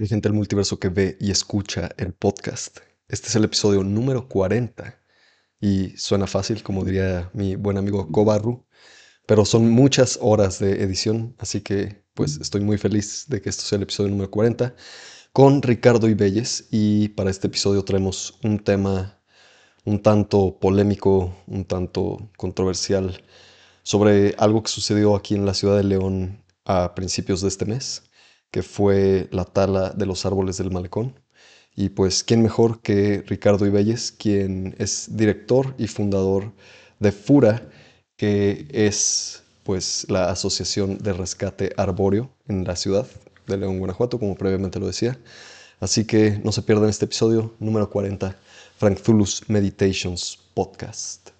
Hay gente del multiverso que ve y escucha el podcast. Este es el episodio número 40 y suena fácil, como diría mi buen amigo Kobarru, pero son muchas horas de edición, así que pues estoy muy feliz de que esto sea el episodio número 40 con Ricardo Ibelles. Y para este episodio traemos un tema un tanto polémico, un tanto controversial sobre algo que sucedió aquí en la ciudad de León a principios de este mes, que fue la tala de los árboles del malecón. Y pues, ¿quién mejor que Ricardo Ibelles, quien es director y fundador de FURA, que es pues la Asociación de Rescate Arbóreo en la ciudad de León, Guanajuato, como previamente lo decía. Así que no se pierdan este episodio número 40, Frank Zulus Meditations Podcast.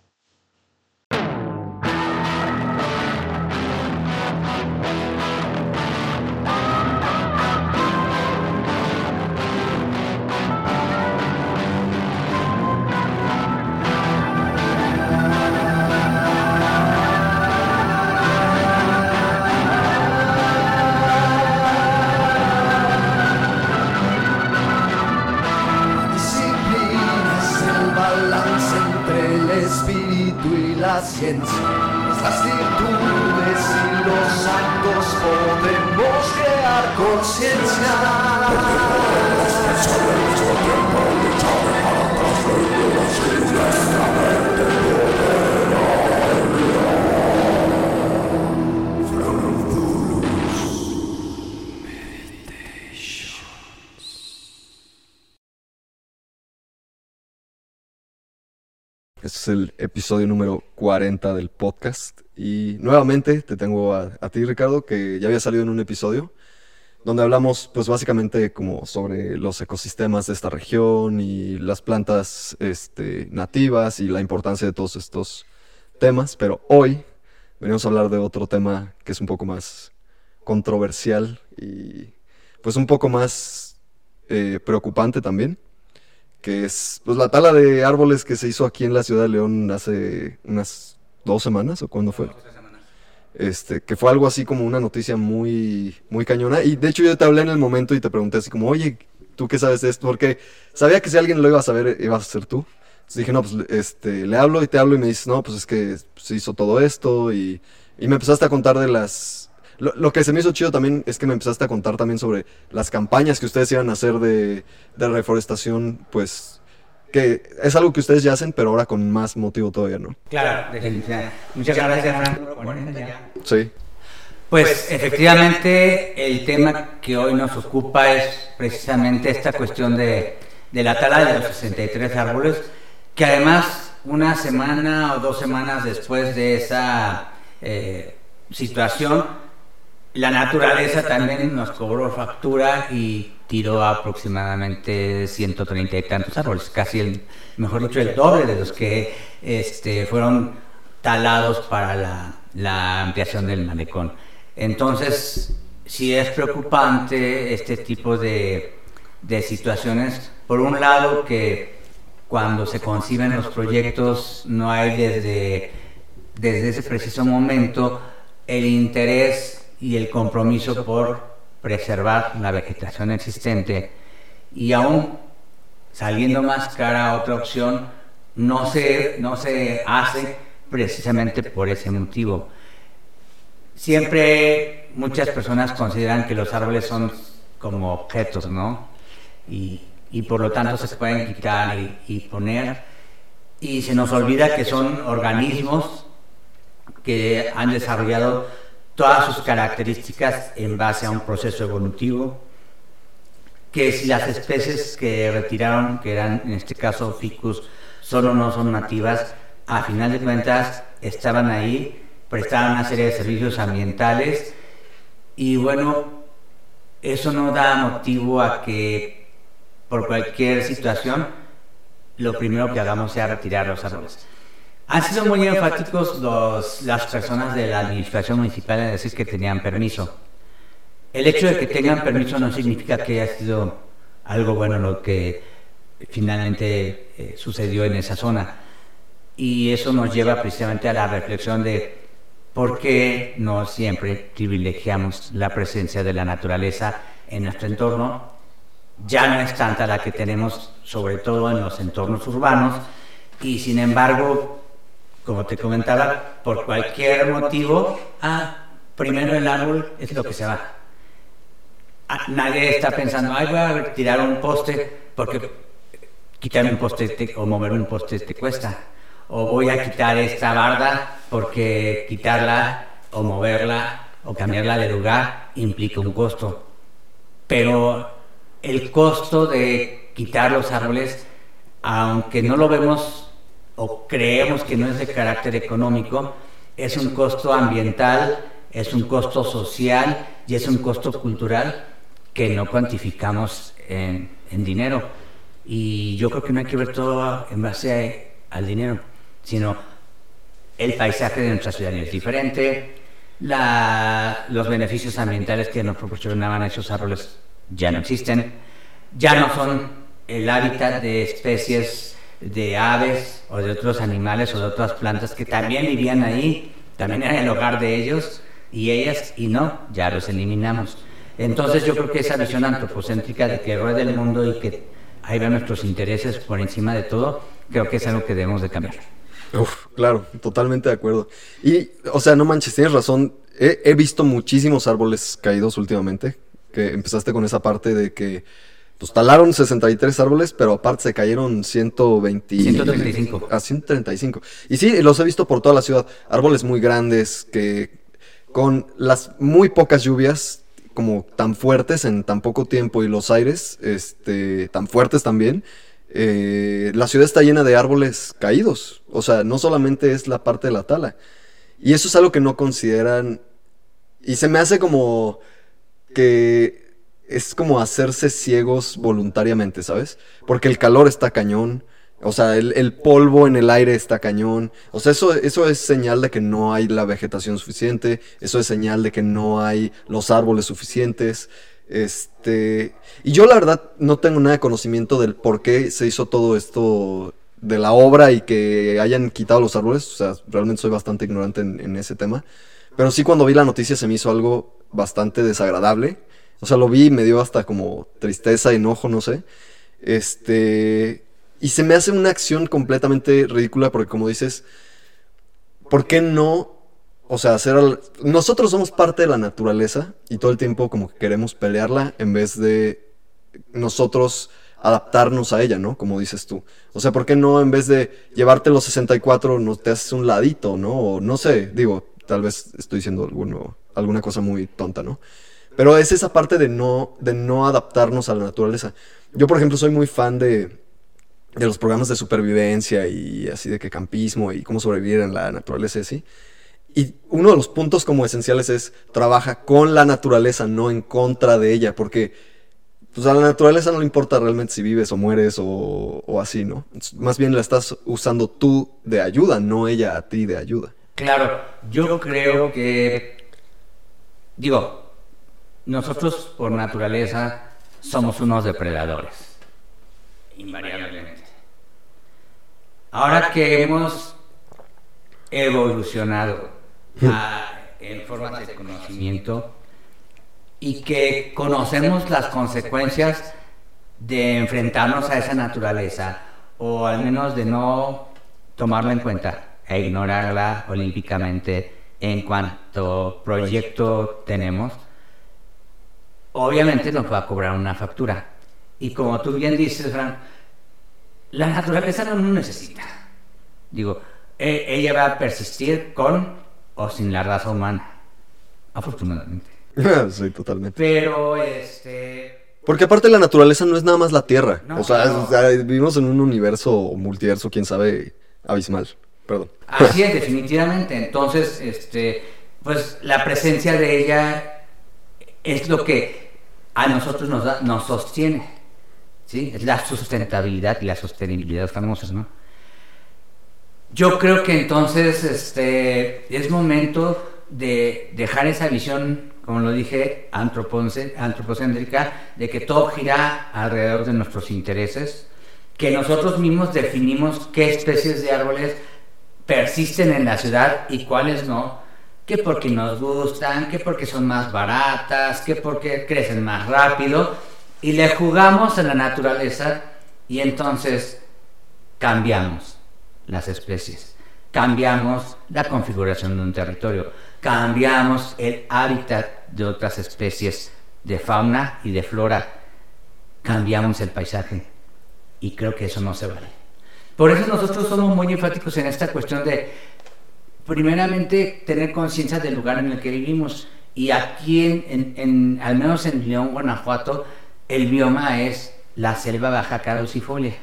Las virtudes y los actos podemos crear conciencia. Este es el episodio número 40 del podcast. Y nuevamente te tengo a, ti, Ricardo, que ya había salido en un episodio donde hablamos, pues básicamente como sobre los ecosistemas de esta región y las plantas este, nativas y la importancia de todos estos temas. Pero hoy venimos a hablar de otro tema que es un poco más controversial y pues un poco más eh, preocupante también que es pues la tala de árboles que se hizo aquí en la ciudad de León hace unas dos semanas o cuándo fue. Este, que fue algo así como una noticia muy, muy cañona. Y de hecho yo te hablé en el momento y te pregunté así como, oye, ¿tú qué sabes de esto? Porque sabía que si alguien lo iba a saber, ibas a ser tú. Entonces dije, no, pues este, le hablo y te hablo y me dices, no, pues es que se hizo todo esto y, y me empezaste a contar de las, lo, que se me hizo chido también es que me empezaste a contar también sobre las campañas que ustedes iban a hacer de, reforestación, pues que es algo que ustedes ya hacen, pero ahora con más motivo todavía, ¿no? Claro, definitivamente. Muchas gracias, Franco, Sí. Pues efectivamente el tema que hoy nos ocupa es precisamente esta cuestión de, de la tala de los 63 árboles, que además una semana o dos semanas después de esa eh, situación, la naturaleza también nos cobró factura y tiró aproximadamente 130 y tantos árboles, casi el, mejor dicho, el doble de los que este, fueron talados para la, ampliación del malecón. Entonces, sí es preocupante este tipo de, de situaciones. Por un lado, que cuando se conciben los proyectos no hay desde, desde ese preciso momento el interés y el compromiso por preservar la vegetación existente y aún saliendo más cara a otra opción no se, no se hace precisamente por ese motivo. Siempre muchas personas consideran que los árboles son como objetos, ¿no? Y, y por lo tanto se pueden quitar y, y poner. Y se nos olvida que son organismos que han desarrollado todas sus características en base a un proceso evolutivo, que si las especies que retiraron, que eran en este caso ficus, solo no son nativas, a final de cuentas estaban ahí, prestaban una serie de servicios ambientales y bueno, eso no da motivo a que por cualquier situación lo primero que hagamos sea retirar los árboles. Han sido muy enfáticos los, las personas de la administración municipal en decir que tenían permiso. El hecho de que tengan permiso no significa que haya sido algo bueno lo que finalmente eh, sucedió en esa zona. Y eso nos lleva precisamente a la reflexión de por qué no siempre privilegiamos la presencia de la naturaleza en nuestro entorno ya no es tanta la que tenemos, sobre todo en los entornos urbanos, y sin embargo, como te comentaba, por cualquier motivo, ah, primero el árbol es lo que se va. Ah, nadie está pensando, ay, voy a tirar un poste, porque quitar un poste te- o mover un poste te cuesta. O voy a quitar esta barda porque quitarla o moverla o cambiarla de lugar implica un costo. Pero el costo de quitar los árboles, aunque no lo vemos o creemos que no es de carácter económico, es un costo ambiental, es un costo social y es un costo cultural que no cuantificamos en, en dinero. Y yo creo que no hay que ver todo en base a- al dinero, sino el paisaje de nuestra ciudad es diferente, la- los beneficios ambientales que nos proporcionaban esos árboles ya no existen, ya no son el hábitat de especies de aves o de otros animales o de otras plantas que también vivían ahí, también era el hogar de ellos y ellas, y no, ya los eliminamos. Entonces yo creo que esa visión antropocéntrica de que rueda el mundo y que ahí van nuestros intereses por encima de todo, creo que es algo que debemos de cambiar. Uf, claro, totalmente de acuerdo. Y, o sea, no manches, tienes razón. He, he visto muchísimos árboles caídos últimamente. Que empezaste con esa parte de que pues talaron 63 árboles, pero aparte se cayeron 120. 135. A 135. Y sí, los he visto por toda la ciudad. Árboles muy grandes que con las muy pocas lluvias como tan fuertes en tan poco tiempo y los aires este tan fuertes también eh, la ciudad está llena de árboles caídos o sea no solamente es la parte de la tala y eso es algo que no consideran y se me hace como que es como hacerse ciegos voluntariamente, ¿sabes? Porque el calor está cañón, o sea, el, polvo en el aire está cañón, o sea, eso, eso es señal de que no hay la vegetación suficiente, eso es señal de que no hay los árboles suficientes, este, y yo la verdad no tengo nada de conocimiento del por qué se hizo todo esto de la obra y que hayan quitado los árboles, o sea, realmente soy bastante ignorante en, en ese tema, pero sí cuando vi la noticia se me hizo algo bastante desagradable, o sea, lo vi y me dio hasta como tristeza, enojo, no sé. Este. Y se me hace una acción completamente ridícula porque, como dices, ¿por qué no? O sea, hacer. al- Nosotros somos parte de la naturaleza y todo el tiempo, como que queremos pelearla en vez de nosotros adaptarnos a ella, ¿no? Como dices tú. O sea, ¿por qué no en vez de llevarte los 64 no te haces un ladito, ¿no? O no sé, digo, tal vez estoy diciendo alguno, alguna cosa muy tonta, ¿no? Pero es esa parte de no, de no adaptarnos a la naturaleza. Yo, por ejemplo, soy muy fan de, de los programas de supervivencia y así de que campismo y cómo sobrevivir en la naturaleza y así. Y uno de los puntos como esenciales es trabaja con la naturaleza, no en contra de ella, porque pues a la naturaleza no le importa realmente si vives o mueres o, o así, ¿no? Más bien la estás usando tú de ayuda, no ella a ti de ayuda. Claro, yo creo que, digo, nosotros por naturaleza somos unos depredadores, invariablemente. Ahora que hemos evolucionado en formas de conocimiento y que conocemos las consecuencias de enfrentarnos a esa naturaleza o al menos de no tomarla en cuenta e ignorarla olímpicamente en cuanto proyecto tenemos, obviamente nos va a cobrar una factura. Y como tú bien dices, Fran, la naturaleza no nos necesita. Digo, e- ella va a persistir con o sin la raza humana, afortunadamente. sí, totalmente. Pero, este, Porque aparte la naturaleza no es nada más la Tierra. No, o, sea, claro. o sea, vivimos en un universo o multiverso, quién sabe, abismal. Perdón. Así es, definitivamente. Entonces, este, pues la presencia de ella es lo que a nosotros nos, da- nos sostiene. ¿sí? Es la sustentabilidad y la sostenibilidad famosas, ¿no? Yo creo que entonces este, es momento de dejar esa visión, como lo dije, antropocéntrica, de que todo gira alrededor de nuestros intereses, que nosotros mismos definimos qué especies de árboles persisten en la ciudad y cuáles no, que porque nos gustan, que porque son más baratas, que porque crecen más rápido, Y le jugamos a la naturaleza y entonces cambiamos las especies, cambiamos la configuración de un territorio, cambiamos el hábitat de otras especies de fauna y de flora, cambiamos el paisaje y creo que eso no se vale. Por eso nosotros somos muy enfáticos en esta cuestión de, primeramente, tener conciencia del lugar en el que vivimos. Y aquí, en, al menos en León, Guanajuato, el bioma es la selva baja caducifolia.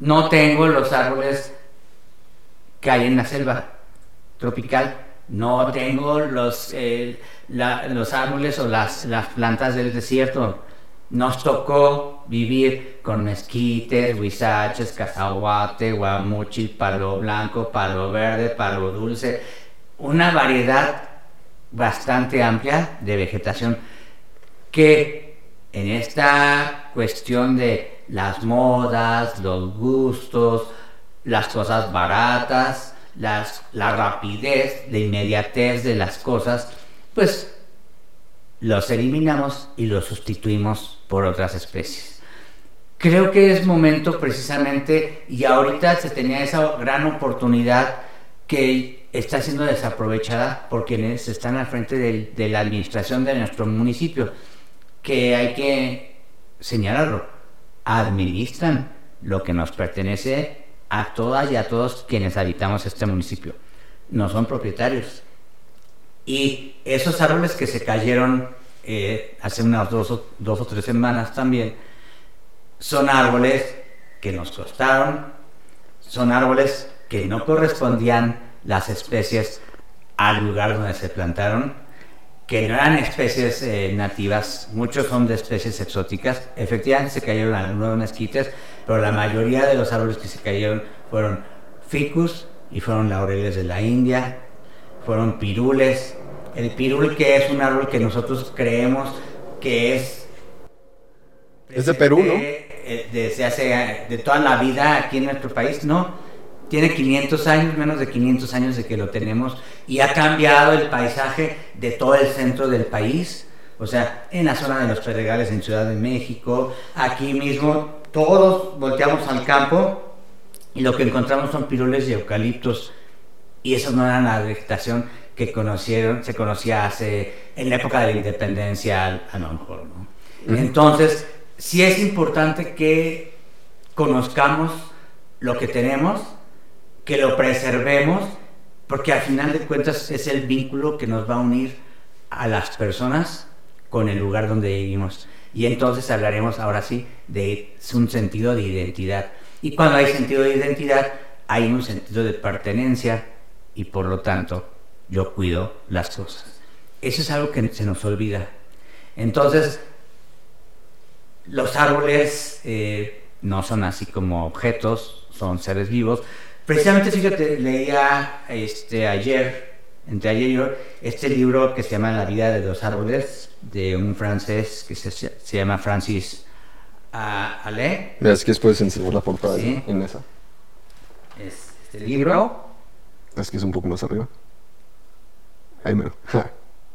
No tengo los árboles que hay en la selva tropical. No tengo los, eh, los árboles o las, las plantas del desierto. Nos tocó vivir con mezquites, huizaches, cacahuate, guamuchil, palo blanco, palo verde, palo dulce. Una variedad bastante amplia de vegetación que en esta cuestión de las modas, los gustos, las cosas baratas, la rapidez, la inmediatez de las cosas, pues los eliminamos y los sustituimos por otras especies. Creo que es momento precisamente, y ahorita se tenía esa gran oportunidad que está siendo desaprovechada por quienes están al frente del- de la administración de nuestro municipio, que hay que señalarlo, administran lo que nos pertenece a todas y a todos quienes habitamos este municipio. No son propietarios. Y esos árboles que se cayeron eh, hace unas dos o, tres semanas también, son árboles que nos costaron, son árboles que no correspondían las especies al lugar donde se plantaron, que no eran especies eh, nativas, muchos son de especies exóticas. Efectivamente se cayeron algunos mezquites, pero la mayoría de los árboles que se cayeron fueron ficus y fueron laureles de la India, fueron pirules. El pirul que es un árbol que nosotros creemos que es Es de Perú, ¿no? eh, desde hace de toda la vida aquí en nuestro país, no. Tiene 500 años, menos de 500 años de que lo tenemos y ha cambiado el paisaje de todo el centro del país. O sea, en la zona de los Pedregales en Ciudad de México, aquí mismo, todos volteamos al campo y lo que encontramos son pirules y eucaliptos y eso no era la vegetación que conocieron, se conocía hace, en la época de la independencia, a, lo mejor, ¿no? Entonces, sí es importante que conozcamos lo que tenemos, que lo preservemos, porque al final de cuentas es el vínculo que nos va a unir a las personas con el lugar donde vivimos. Y entonces hablaremos ahora sí de un sentido de identidad. Y cuando hay sentido de identidad, hay un sentido de pertenencia y por lo tanto yo cuido las cosas. Eso es algo que se nos olvida. Entonces, los árboles eh, no son así como objetos, son seres vivos. Precisamente, fíjate, leía este, ayer, entre ayer y hoy, este libro que se llama La vida de los árboles, de un francés que se, se llama Francis ah, Allais. Mira, es que puedes enseñar la portada Sí. en esa. Es- Este libro Es que es un poco más arriba. Ahí mero. Ja.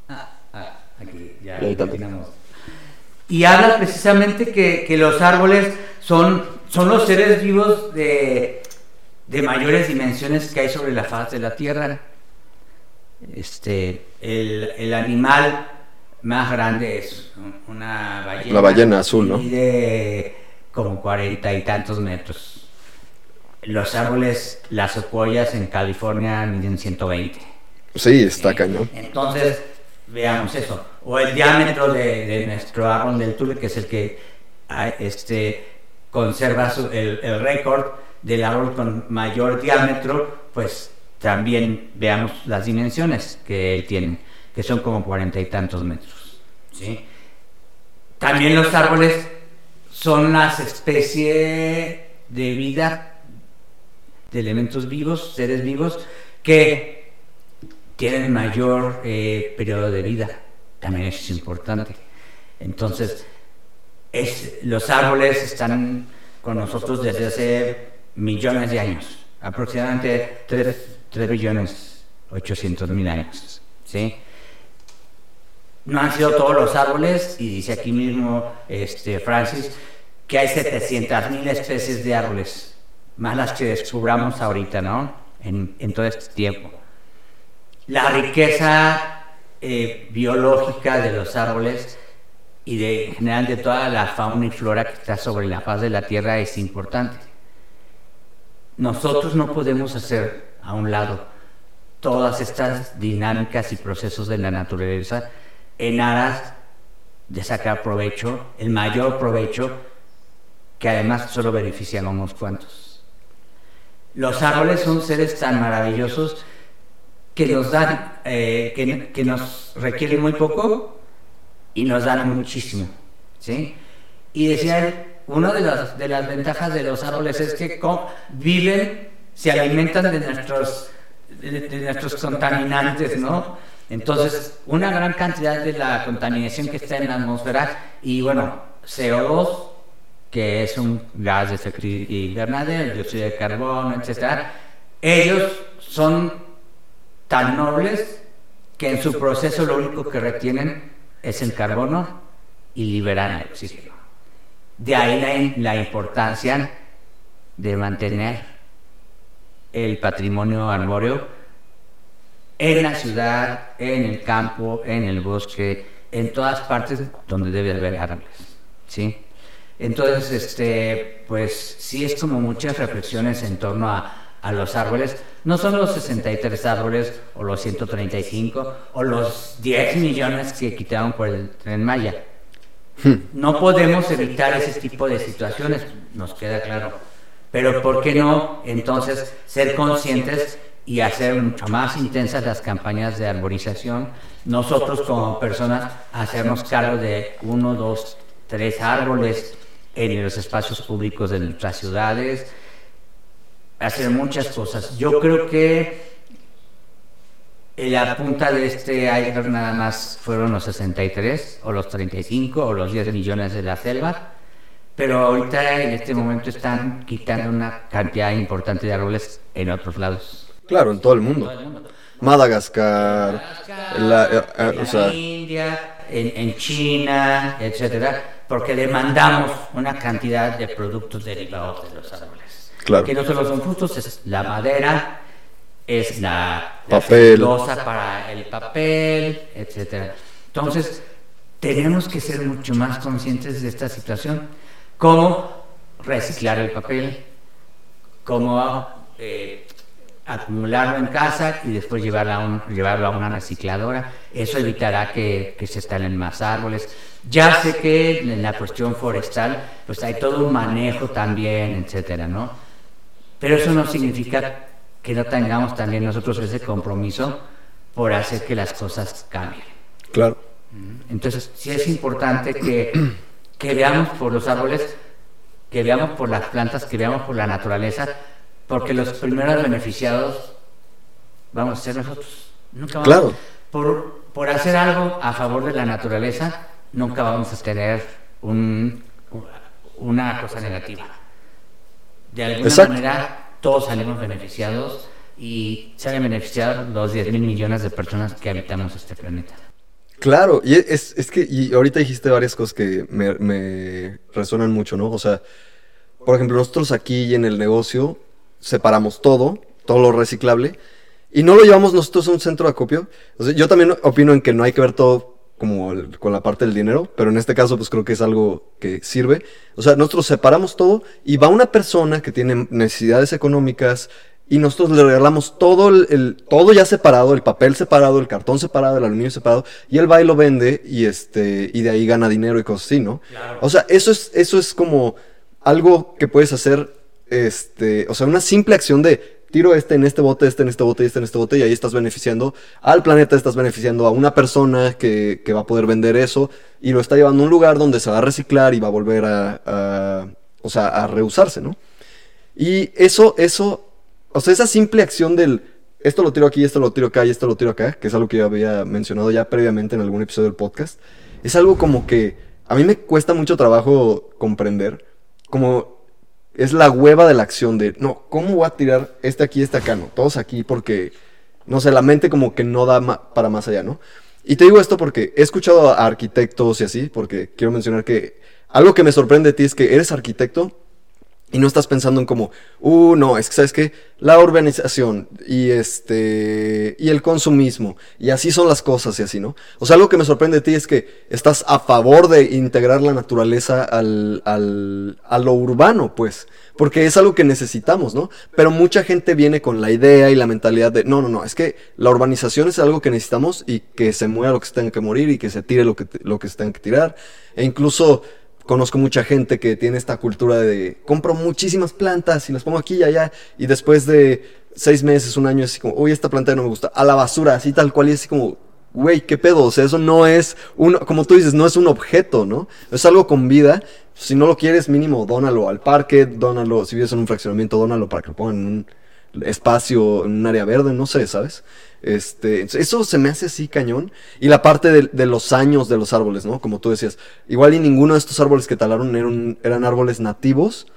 Ah, aquí ya ahí terminamos. Y habla precisamente que, que los árboles son, son los seres vivos de, de mayores dimensiones que hay sobre la faz de la Tierra. Este, el, el animal más grande es una ballena. La ballena azul, ¿no? Mide como cuarenta y tantos metros. Los árboles, las secuoyas en California miden 120. Sí, está cañón. Entonces, veamos eso. O el diámetro de, de nuestro árbol del tule, que es el que ah, este, conserva su- el, el récord del árbol con mayor diámetro, pues también veamos las dimensiones que él tiene, que son como cuarenta y tantos metros. ¿sí? También los árboles son las especies de vida, de elementos vivos, seres vivos, que tienen mayor eh, periodo de vida. También es importante. Entonces, es, los árboles están con nosotros desde hace millones de años, aproximadamente 3, billones 800 mil años. ¿sí? no han sido todos los árboles, y dice aquí mismo este, Francis, que hay 700 mil especies de árboles, más las que descubramos ahorita, ¿no? En todo este tiempo. La riqueza eh, biológica de los árboles y de, en general de toda la fauna y flora que está sobre la faz de la Tierra es importante. Nosotros no podemos hacer a un lado todas estas dinámicas y procesos de la naturaleza en aras de sacar provecho, el mayor provecho, que además solo benefician a unos cuantos. Los árboles son seres tan maravillosos que nos dan, eh, que, que, nos requieren muy poco y nos dan muchísimo, ¿sí? Y decían, una de las, de las ventajas de los árboles es que viven, se alimentan de nuestros, de, nuestros contaminantes, ¿no? Entonces, una gran cantidad de la contaminación que está en la atmósfera y bueno, CO2, que es un gas de invernadero, dióxido de carbono, etcétera, ellos son tan nobles que en su proceso lo único que retienen es el carbono y liberan el oxígeno. De ahí la, importancia de mantener el patrimonio arbóreo en la ciudad, en el campo, en el bosque, en todas partes donde debe haber árboles, ¿sí? Entonces, este, pues sí es como muchas reflexiones en torno a, a los árboles. No son los 63 árboles o los 135 o los 10 millones que quitaron por el tren Maya. Hmm. No podemos evitar ese tipo de situaciones, nos queda claro. Pero ¿por qué no entonces ser conscientes y hacer mucho más intensas las campañas de arborización? Nosotros como personas hacernos cargo de uno, dos, tres árboles en los espacios públicos de nuestras ciudades, hacer muchas cosas. Yo creo que la punta de este iceberg nada más fueron los 63 o los 35 o los 10 millones de la selva, pero ahorita en este momento están quitando una cantidad importante de árboles en otros lados. Claro, en todo el mundo. Madagascar, la, eh, eh, en India, en, China, etcétera, porque demandamos una cantidad de productos derivados de los árboles. Claro. Que no solo son frutos, es la madera, es la, papel. para el papel, etcétera. Entonces, tenemos que ser mucho más conscientes de esta situación. Cómo reciclar el papel, cómo eh, acumularlo en casa y después llevarlo a, un, llevarlo a una recicladora. Eso evitará que, que se estalen más árboles. Ya sé que en la cuestión forestal, pues hay todo un manejo también, etcétera, ¿no? Pero eso no significa que no tengamos también nosotros ese compromiso por hacer que las cosas cambien. Claro. Entonces, sí es importante que, que veamos por los árboles, que veamos por las plantas, que veamos por la naturaleza, porque los primeros beneficiados vamos a ser nosotros. Nunca vamos, claro. Por, por hacer algo a favor de la naturaleza, nunca vamos a tener un, una cosa negativa. De alguna manera todos salimos beneficiados y salen beneficiados los 10 mil millones de personas que habitamos este planeta. Claro, y es, es que y ahorita dijiste varias cosas que me, me resuenan mucho, ¿no? O sea, por ejemplo, nosotros aquí en el negocio separamos todo, todo lo reciclable, y no lo llevamos nosotros a un centro de acopio. O sea, yo también opino en que no hay que ver todo como con la parte del dinero, pero en este caso pues creo que es algo que sirve. O sea, nosotros separamos todo y va una persona que tiene necesidades económicas y nosotros le regalamos todo el, todo ya separado, el papel separado, el cartón separado, el aluminio separado y él va y lo vende y este y de ahí gana dinero y cosas así, ¿no? O sea, eso es eso es como algo que puedes hacer este, o sea, una simple acción de tiro este en este bote, este en este bote este en este bote y ahí estás beneficiando al planeta, estás beneficiando a una persona que, que, va a poder vender eso y lo está llevando a un lugar donde se va a reciclar y va a volver a, o sea, a reusarse, ¿no? Y eso, eso, o sea, esa simple acción del esto lo tiro aquí, esto lo tiro acá y esto lo tiro acá, que es algo que yo había mencionado ya previamente en algún episodio del podcast, es algo como que a mí me cuesta mucho trabajo comprender, como es la hueva de la acción de, no, ¿cómo voy a tirar este aquí, este acá? No, todos aquí porque, no sé, la mente como que no da para más allá, ¿no? Y te digo esto porque he escuchado a arquitectos y así, porque quiero mencionar que algo que me sorprende de ti es que eres arquitecto y no estás pensando en como, uh, no, es que sabes que la urbanización y este, y el consumismo, y así son las cosas y así, ¿no? O sea, algo que me sorprende de ti es que estás a favor de integrar la naturaleza al, al, a lo urbano, pues, porque es algo que necesitamos, ¿no? Pero mucha gente viene con la idea y la mentalidad de, no, no, no, es que la urbanización es algo que necesitamos y que se muera lo que se tenga que morir y que se tire lo que, lo que se tenga que tirar, e incluso conozco mucha gente que tiene esta cultura de compro muchísimas plantas y las pongo aquí y allá y después de seis meses, un año, así como, uy, esta planta no me gusta, a la basura, así tal cual y así como, güey, qué pedo, o sea, eso no es un, como tú dices, no es un objeto, ¿no? Es algo con vida. Si no lo quieres, mínimo, dónalo al parque, dónalo, si vives en un fraccionamiento, dónalo para que lo pongan en un espacio, en un área verde, no sé, ¿sabes? Este, eso se me hace así cañón. Y la parte de, de, los años de los árboles, ¿no? Como tú decías. Igual y ninguno de estos árboles que talaron eran, eran árboles nativos.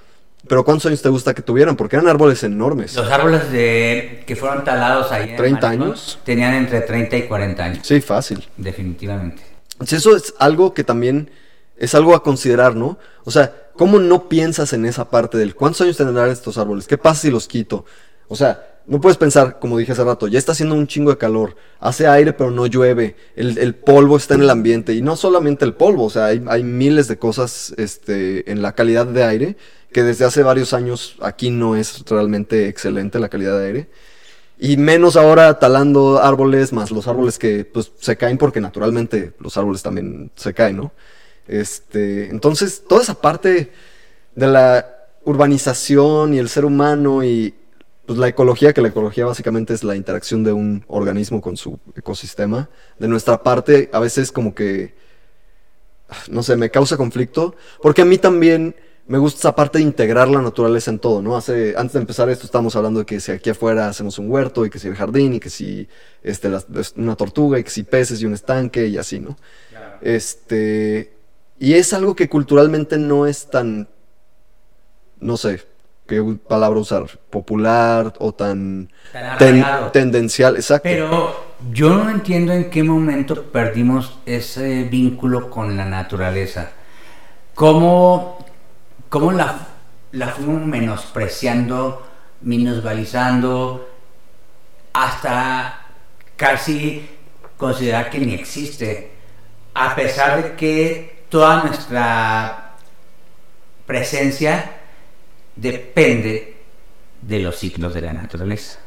Pero ¿cuántos años te gusta que tuvieran? Porque eran árboles enormes. Los árboles de, que fueron talados ahí. 30 años. Tenían entre 30 y 40 años. Sí, fácil. Definitivamente. Eso es algo que también es algo a considerar, ¿no? O sea, ¿cómo no piensas en esa parte del cuántos años tendrán estos árboles? ¿Qué pasa si los quito? O sea, no puedes pensar, como dije hace rato, ya está haciendo un chingo de calor, hace aire pero no llueve, el, polvo está en el ambiente y no solamente el polvo, o sea, hay, hay, miles de cosas este, en la calidad de aire que desde hace varios años aquí no es realmente excelente la calidad de aire. Y menos ahora talando árboles, más los árboles que pues se caen porque naturalmente los árboles también se caen, ¿no? Este, entonces, toda esa parte de la urbanización y el ser humano y, pues la ecología, que la ecología básicamente es la interacción de un organismo con su ecosistema. De nuestra parte, a veces como que, no sé, me causa conflicto, porque a mí también me gusta esa parte de integrar la naturaleza en todo, ¿no? Hace, antes de empezar esto estábamos hablando de que si aquí afuera hacemos un huerto y que si el jardín y que si este, la, una tortuga y que si peces y un estanque y así, ¿no? Claro. Este, y es algo que culturalmente no es tan, no sé, qué palabra usar, popular o tan, ten, tendencial, exacto. Pero yo no entiendo en qué momento perdimos ese vínculo con la naturaleza. ¿Cómo, cómo la, la fuimos menospreciando, minusvalizando, hasta casi considerar que ni existe? A pesar de que toda nuestra presencia depende de los ciclos de la naturaleza.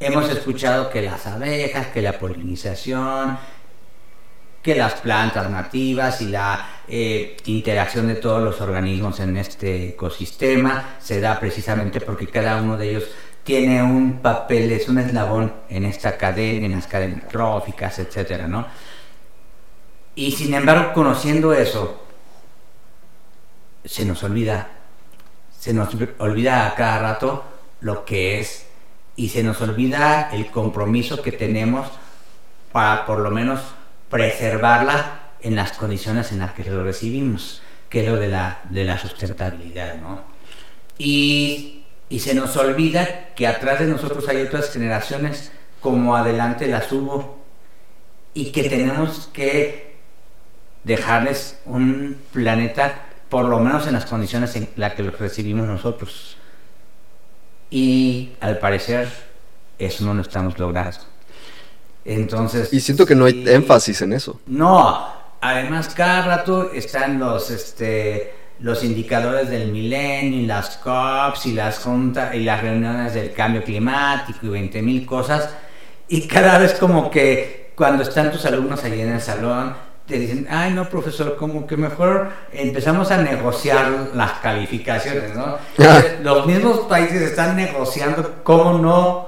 Hemos escuchado que las abejas, que la polinización, que las plantas nativas y la eh, interacción de todos los organismos en este ecosistema se da precisamente porque cada uno de ellos tiene un papel, es un eslabón en esta cadena, en las cadenas tróficas, etcétera, ¿no? Y sin embargo, conociendo eso, se nos olvida se nos olvida a cada rato lo que es y se nos olvida el compromiso que tenemos para por lo menos preservarla en las condiciones en las que lo recibimos, que es lo de la, de la sustentabilidad, ¿no? Y, y se nos olvida que atrás de nosotros hay otras generaciones como adelante las hubo y que tenemos que dejarles un planeta por lo menos en las condiciones en las que lo recibimos nosotros. Y al parecer eso no lo estamos logrando. Entonces... Y siento que no hay énfasis en eso. No, además cada rato están los, este, los indicadores del milenio, y las COPs y las juntas y las reuniones del cambio climático y 20 mil cosas. Y cada vez como que cuando están tus alumnos allí en el salón, te dicen, ay no, profesor, como que mejor empezamos a negociar las calificaciones, ¿no? Los mismos países están negociando cómo no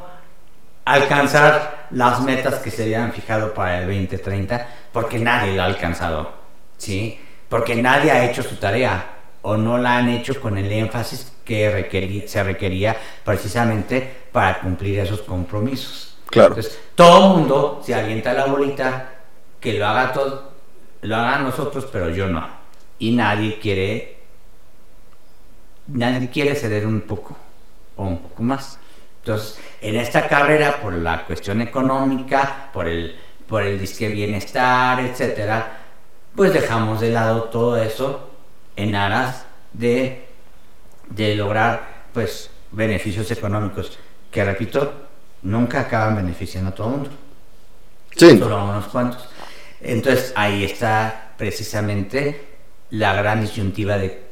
alcanzar las metas que se habían fijado para el 2030, porque nadie lo ha alcanzado, ¿sí? Porque nadie ha hecho su tarea o no la han hecho con el énfasis que se requería precisamente para cumplir esos compromisos. Claro. Entonces, todo el mundo se alienta la bolita, que lo haga todo, lo hagan nosotros, pero yo no. Y nadie quiere, nadie quiere ceder un poco o un poco más. Entonces, en esta carrera, por la cuestión económica, por el por el disque bienestar, etcétera, pues dejamos de lado todo eso en aras de, de lograr pues beneficios económicos que repito nunca acaban beneficiando a todo el mundo Sí, solo a unos cuantos entonces ahí está precisamente la gran disyuntiva de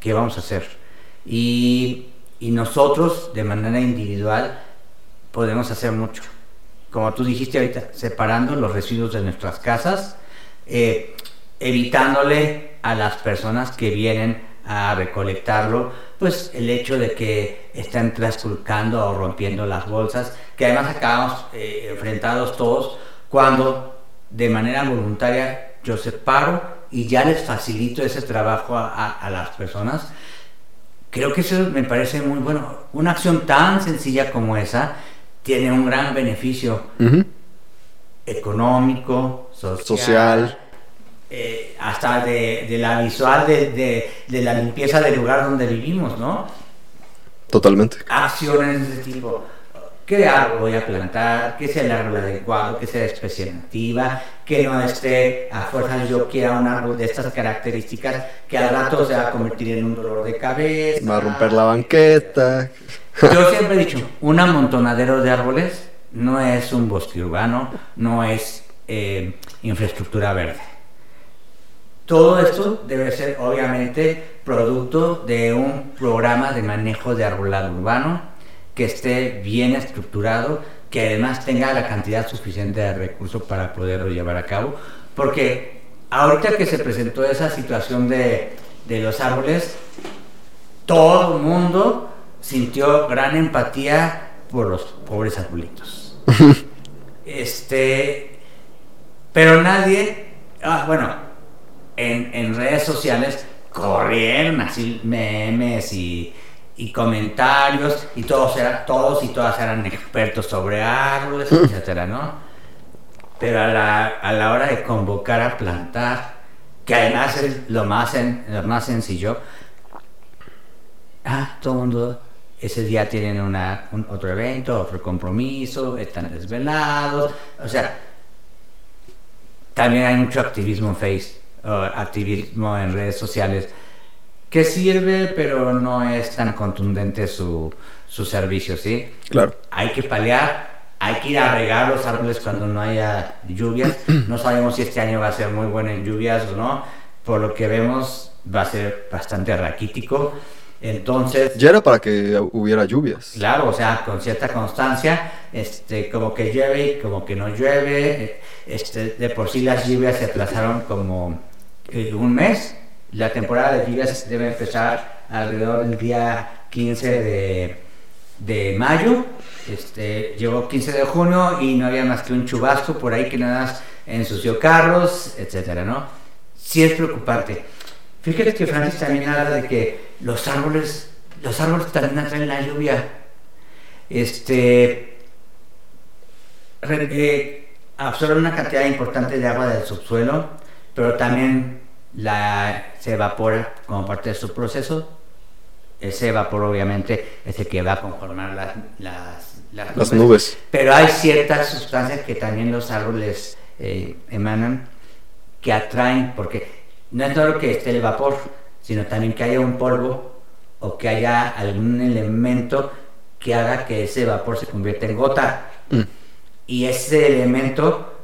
qué vamos a hacer. Y, nosotros de manera individual podemos hacer mucho. Como tú dijiste ahorita separando los residuos de nuestras casas eh, evitándole a las personas que vienen a recolectarlo, pues el hecho de que están trasculcando o rompiendo las bolsas, que además acabamos eh, enfrentados todos cuando de manera voluntaria yo separo y ya les facilito ese trabajo a, a- a las personas. Creo que eso me parece muy bueno. Una acción tan sencilla como esa tiene un gran beneficio económico, social, social. eh, hasta de, de la visual de, de- de la limpieza del lugar donde vivimos, ¿no? Totalmente. Acciones de ese tipo. ¿Qué árbol voy a plantar? ¿Qué sea el árbol adecuado? ¿Qué sea de especie nativa? Que no esté a fuerza yo quiera un árbol de estas características que al rato se va a convertir en un dolor de cabeza. Va a romper la banqueta. Yo siempre he dicho, un amontonadero de árboles no es un bosque urbano, no es eh, infraestructura verde. Todo esto debe ser obviamente producto de un programa de manejo de arbolado urbano que esté bien estructurado, que además tenga la cantidad suficiente de recursos para poderlo llevar a cabo, porque ahorita que se presentó esa situación de, de los árboles, todo el mundo sintió gran empatía por los pobres arbolitos. este, pero nadie, ah, bueno, en, en redes sociales corrieron así memes y, y comentarios y todos, eran, todos y todas eran expertos sobre árboles, etcétera, ¿no? Pero a la, a la hora de convocar a plantar, que además es lo más, sen- lo más sencillo, ah, todo el mundo ese día tienen una, un- otro evento, otro compromiso, están desvelados, o sea, también hay mucho activismo en Face, o activismo en redes sociales, que sirve, pero no es tan contundente su, su servicio, ¿sí? Claro. Hay que paliar, hay que ir a regar los árboles cuando no haya lluvias. No sabemos si este año va a ser muy bueno en lluvias o no. Por lo que vemos, va a ser bastante raquítico. Entonces, Ya era para que hubiera lluvias. Claro, o sea, con cierta constancia, este, como que llueve y como que no llueve. Este, de por sí las lluvias se atrasaron como un mes. La temporada de lluvias debe empezar alrededor del día 15 de, de mayo. Este, llegó 15 de junio y no había más que un chubasco por ahí que nada más ensució carros, etcétera, ¿no? Sí es preocupante. Fíjate que Francis también habla de que los árboles, los árboles también atraen la lluvia. Este eh, absorben una cantidad importante de agua del subsuelo, pero también la, se evapora como parte de su proceso. Ese vapor obviamente es el que va a conformar las, las, Las nubes. Pero hay ciertas sustancias que también los árboles eh, emanan que atraen, porque no es solo que esté el vapor, sino también que haya un polvo o que haya algún elemento que haga que ese vapor se convierta en gota. Mm. Y ese elemento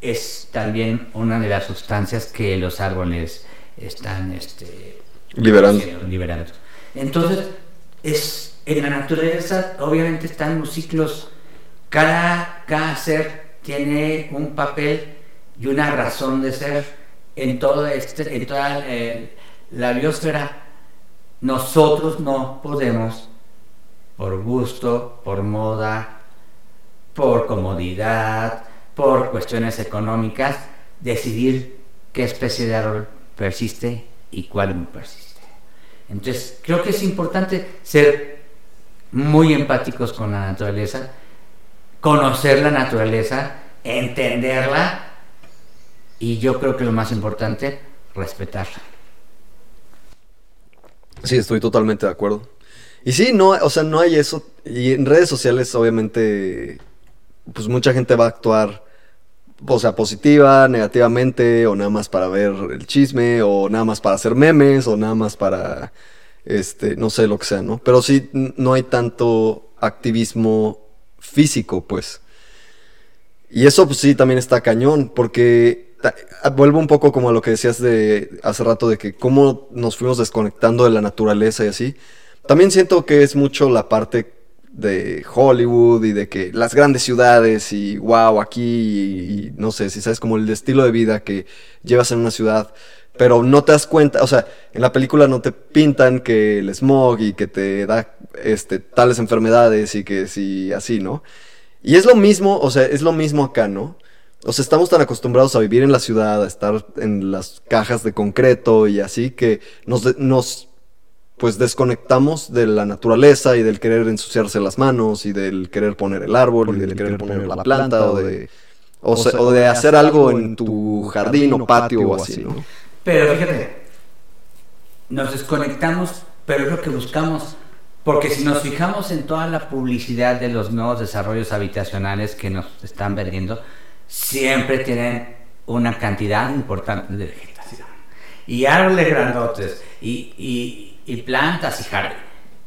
es también una de las sustancias que los árboles están este, Liberando. produciendo, liberando. Entonces, es, en la naturaleza obviamente están los ciclos. Cada, cada ser tiene un papel y una razón de ser en, todo este, en toda eh, la biosfera. Nosotros no podemos, por gusto, por moda, por comodidad, por cuestiones económicas, decidir qué especie de árbol persiste y cuál no persiste. Entonces, creo que es importante ser muy empáticos con la naturaleza, conocer la naturaleza, entenderla y yo creo que lo más importante, respetarla. Sí, estoy totalmente de acuerdo. Y sí, no, o sea, no hay eso. Y en redes sociales, obviamente, pues mucha gente va a actuar o sea, positiva, negativamente, o nada más para ver el chisme, o nada más para hacer memes, o nada más para, este, no sé, lo que sea, ¿no? Pero sí, no hay tanto activismo físico, pues. Y eso, pues sí, también está cañón, porque vuelvo un poco como a lo que decías de hace rato, de que cómo nos fuimos desconectando de la naturaleza y así. También siento que es mucho la parte de Hollywood y de que las grandes ciudades y wow, aquí y, no sé, si sabes como el estilo de vida que llevas en una ciudad, pero no te das cuenta, o sea, en la película no te pintan que el smog y que te da este tales enfermedades y que si así, ¿no? Y es lo mismo, o sea, es lo mismo acá, ¿no? O sea, estamos tan acostumbrados a vivir en la ciudad, a estar en las cajas de concreto y así que nos, nos pues desconectamos de la naturaleza y del querer ensuciarse las manos y del querer poner el árbol y del querer poner la planta o de, o se- o de hacer algo en tu jardín o patio o así, ¿no? Pero fíjate, nos desconectamos, pero es lo que buscamos. Porque si nos fijamos en toda la publicidad de los nuevos desarrollos habitacionales que nos están vendiendo, siempre tienen una cantidad importante de vegetación. Y árboles grandotes, y, y- y plantas y jardín.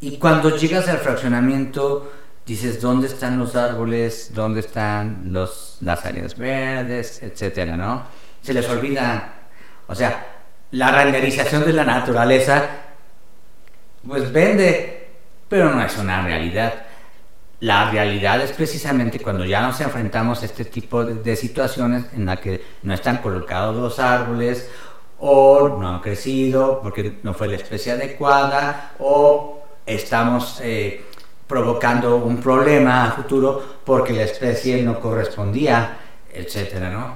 Y cuando llegas al fraccionamiento, dices, ¿dónde están los árboles? ¿Dónde están los, las áreas verdes? Etcétera, ¿no? Se les olvida. O sea, la renderización de la naturaleza, pues vende, pero no es una realidad. La realidad es precisamente cuando ya nos enfrentamos a este tipo de, de situaciones en la que no están colocados los árboles o no han crecido porque no fue la especie adecuada o estamos eh, provocando un problema a futuro porque la especie no correspondía, etcétera, ¿no?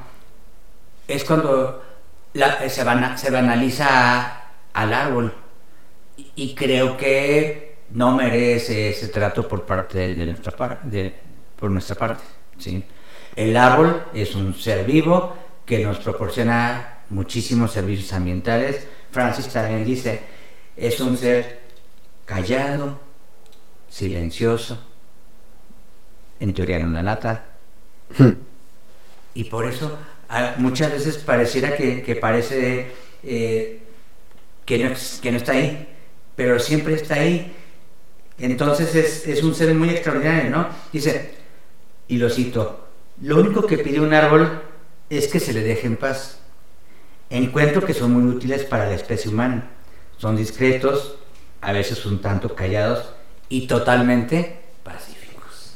Es cuando la- se, bana- se banaliza al árbol y, creo que no merece ese trato por parte de, de nuestra parte, por nuestra parte, ¿sí? El árbol es un ser vivo que nos proporciona muchísimos servicios ambientales. Francis también dice, es un ser callado, silencioso, en teoría no la lata, y por eso a- muchas veces pareciera que, que parece eh, que, no, que no está ahí, pero siempre está ahí. Entonces es, es un ser muy extraordinario, ¿no? Dice, y lo cito, lo único que pide un árbol es que se le deje en paz. Encuentro que son muy útiles para la especie humana. Son discretos, a veces un tanto callados y totalmente pacíficos.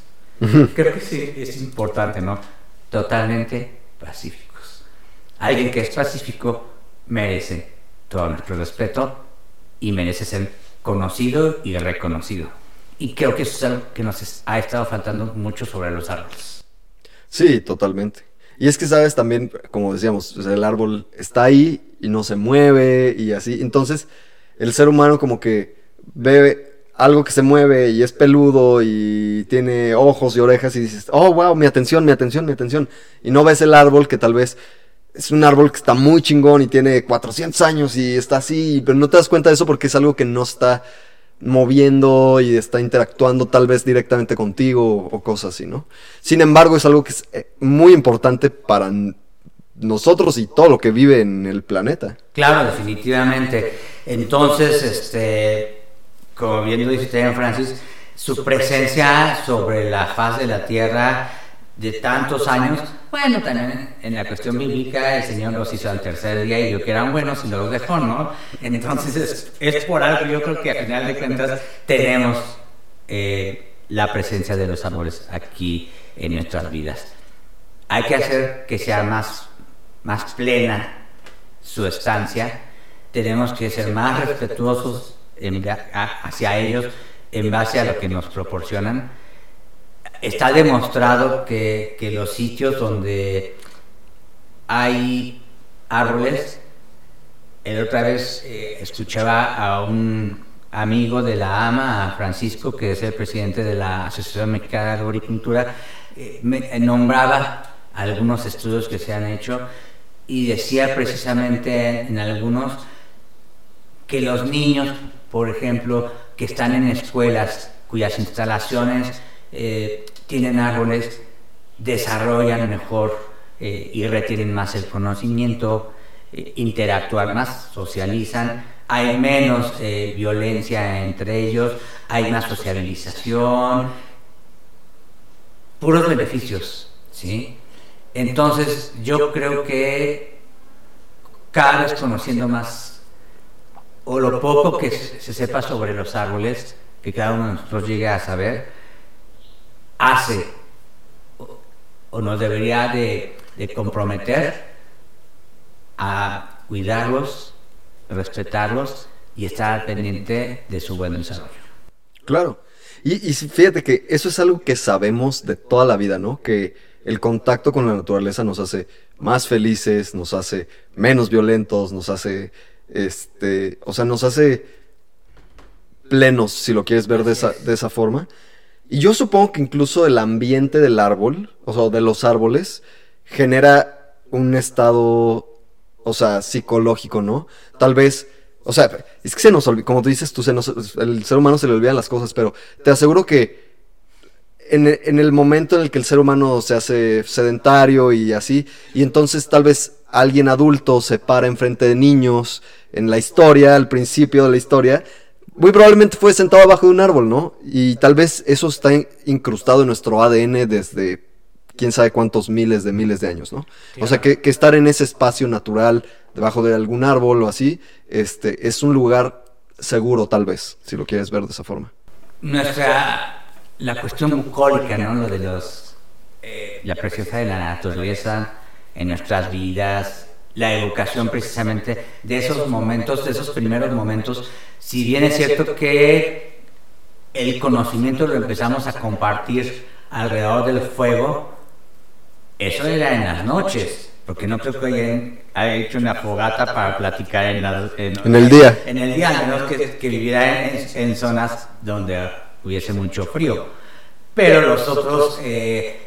Creo que sí, es importante, ¿no? Totalmente pacíficos. Alguien que es pacífico merece todo nuestro respeto y merece ser conocido y reconocido. Y creo que eso es algo que nos ha estado faltando mucho sobre los árboles. Sí, totalmente. Y es que, sabes, también, como decíamos, el árbol está ahí y no se mueve y así. Entonces, el ser humano como que ve algo que se mueve y es peludo y tiene ojos y orejas y dices, oh, wow, mi atención, mi atención, mi atención. Y no ves el árbol que tal vez es un árbol que está muy chingón y tiene 400 años y está así, pero no te das cuenta de eso porque es algo que no está moviendo y está interactuando tal vez directamente contigo o cosas así, ¿no? Sin embargo, es algo que es eh, muy importante para nosotros y todo lo que vive en el planeta. Claro, definitivamente. Entonces, este, como bien lo dice Francis, su presencia sobre la faz de la tierra de tantos años, bueno, también en la cuestión bíblica el Señor los hizo al tercer día y vio que eran buenos y los dejó, ¿no? Entonces es, por algo, yo creo que al final de cuentas tenemos eh, la presencia de los árboles aquí en nuestras vidas. Hay que hacer que sea más, más plena su estancia, tenemos que ser más respetuosos a- hacia ellos en base a lo que nos proporcionan. Está demostrado que, que los sitios donde hay árboles, el otra vez eh, escuchaba a un amigo de la AMA, a Francisco, que es el presidente de la Asociación Mexicana de Agricultura, eh, me- nombraba algunos estudios que se han hecho y decía precisamente en algunos que los niños, por ejemplo, que están en escuelas cuyas instalaciones eh, tienen árboles, desarrollan mejor eh, y retienen más el conocimiento, eh, interactúan más, socializan, hay menos eh, violencia entre ellos, hay más socialización, puros beneficios, ¿sí? Entonces yo creo que cada vez conociendo más, o lo poco que se sepa sobre los árboles, que cada uno de nosotros llegue a saber, hace o, nos debería de, de comprometer a cuidarlos, respetarlos y estar pendiente de su buen desarrollo. Claro. Y, y fíjate que eso es algo que sabemos de toda la vida, ¿no? Que el contacto con la naturaleza nos hace más felices, nos hace menos violentos, nos hace, este, o sea, nos hace plenos, si lo quieres ver de esa, de esa forma. Y yo supongo que incluso el ambiente del árbol, o sea, de los árboles, genera un estado, o sea, psicológico, ¿no? Tal vez, o sea, es que se nos olvida, como tú dices, tú se nos, el ser humano se le olvidan las cosas, pero te aseguro que en, en el momento en el que el ser humano se hace sedentario y así, y entonces tal vez alguien adulto se para enfrente de niños en la historia, al principio de la historia, muy probablemente fue sentado abajo de un árbol, ¿no? Y tal vez eso está in- incrustado en nuestro ADN desde quién sabe cuántos miles de miles de años, ¿no? O sea, que, que estar en ese espacio natural, debajo de algún árbol o así, este, es un lugar seguro tal vez, si lo quieres ver de esa forma. Nuestra, la cuestión bucólica, ¿no? Lo de los, eh, la preciosa de la naturaleza en nuestras vidas, la educación precisamente de esos momentos, de esos primeros momentos, si bien es cierto que el conocimiento lo empezamos a compartir alrededor del fuego, eso era en las noches, porque no creo que hayan haya hecho una fogata para platicar en, la- En el día. En el día, a menos que, que viviera en, en zonas donde hubiese mucho frío. Pero los otros eh,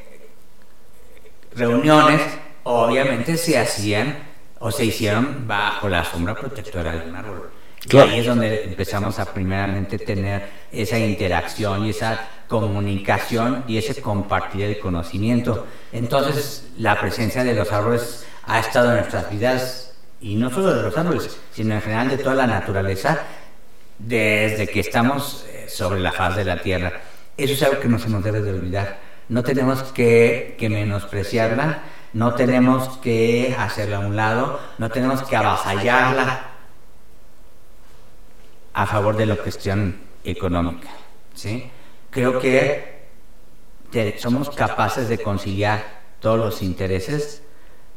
reuniones, obviamente, se hacían o se hicieron bajo la sombra protectora de un árbol. Claro. Y ahí es donde empezamos a primeramente tener esa interacción y esa comunicación y ese compartir el conocimiento. Entonces, la presencia de los árboles ha estado en nuestras vidas, y no solo de los árboles, sino en general de toda la naturaleza, desde que estamos eh, sobre la faz de la Tierra. Eso es algo que no se nos debe de olvidar. No tenemos que, que menospreciarla, no tenemos que hacerla a un lado, no tenemos que avasallarla a favor de la cuestión económica. ¿sí? Creo que somos capaces de conciliar todos los intereses,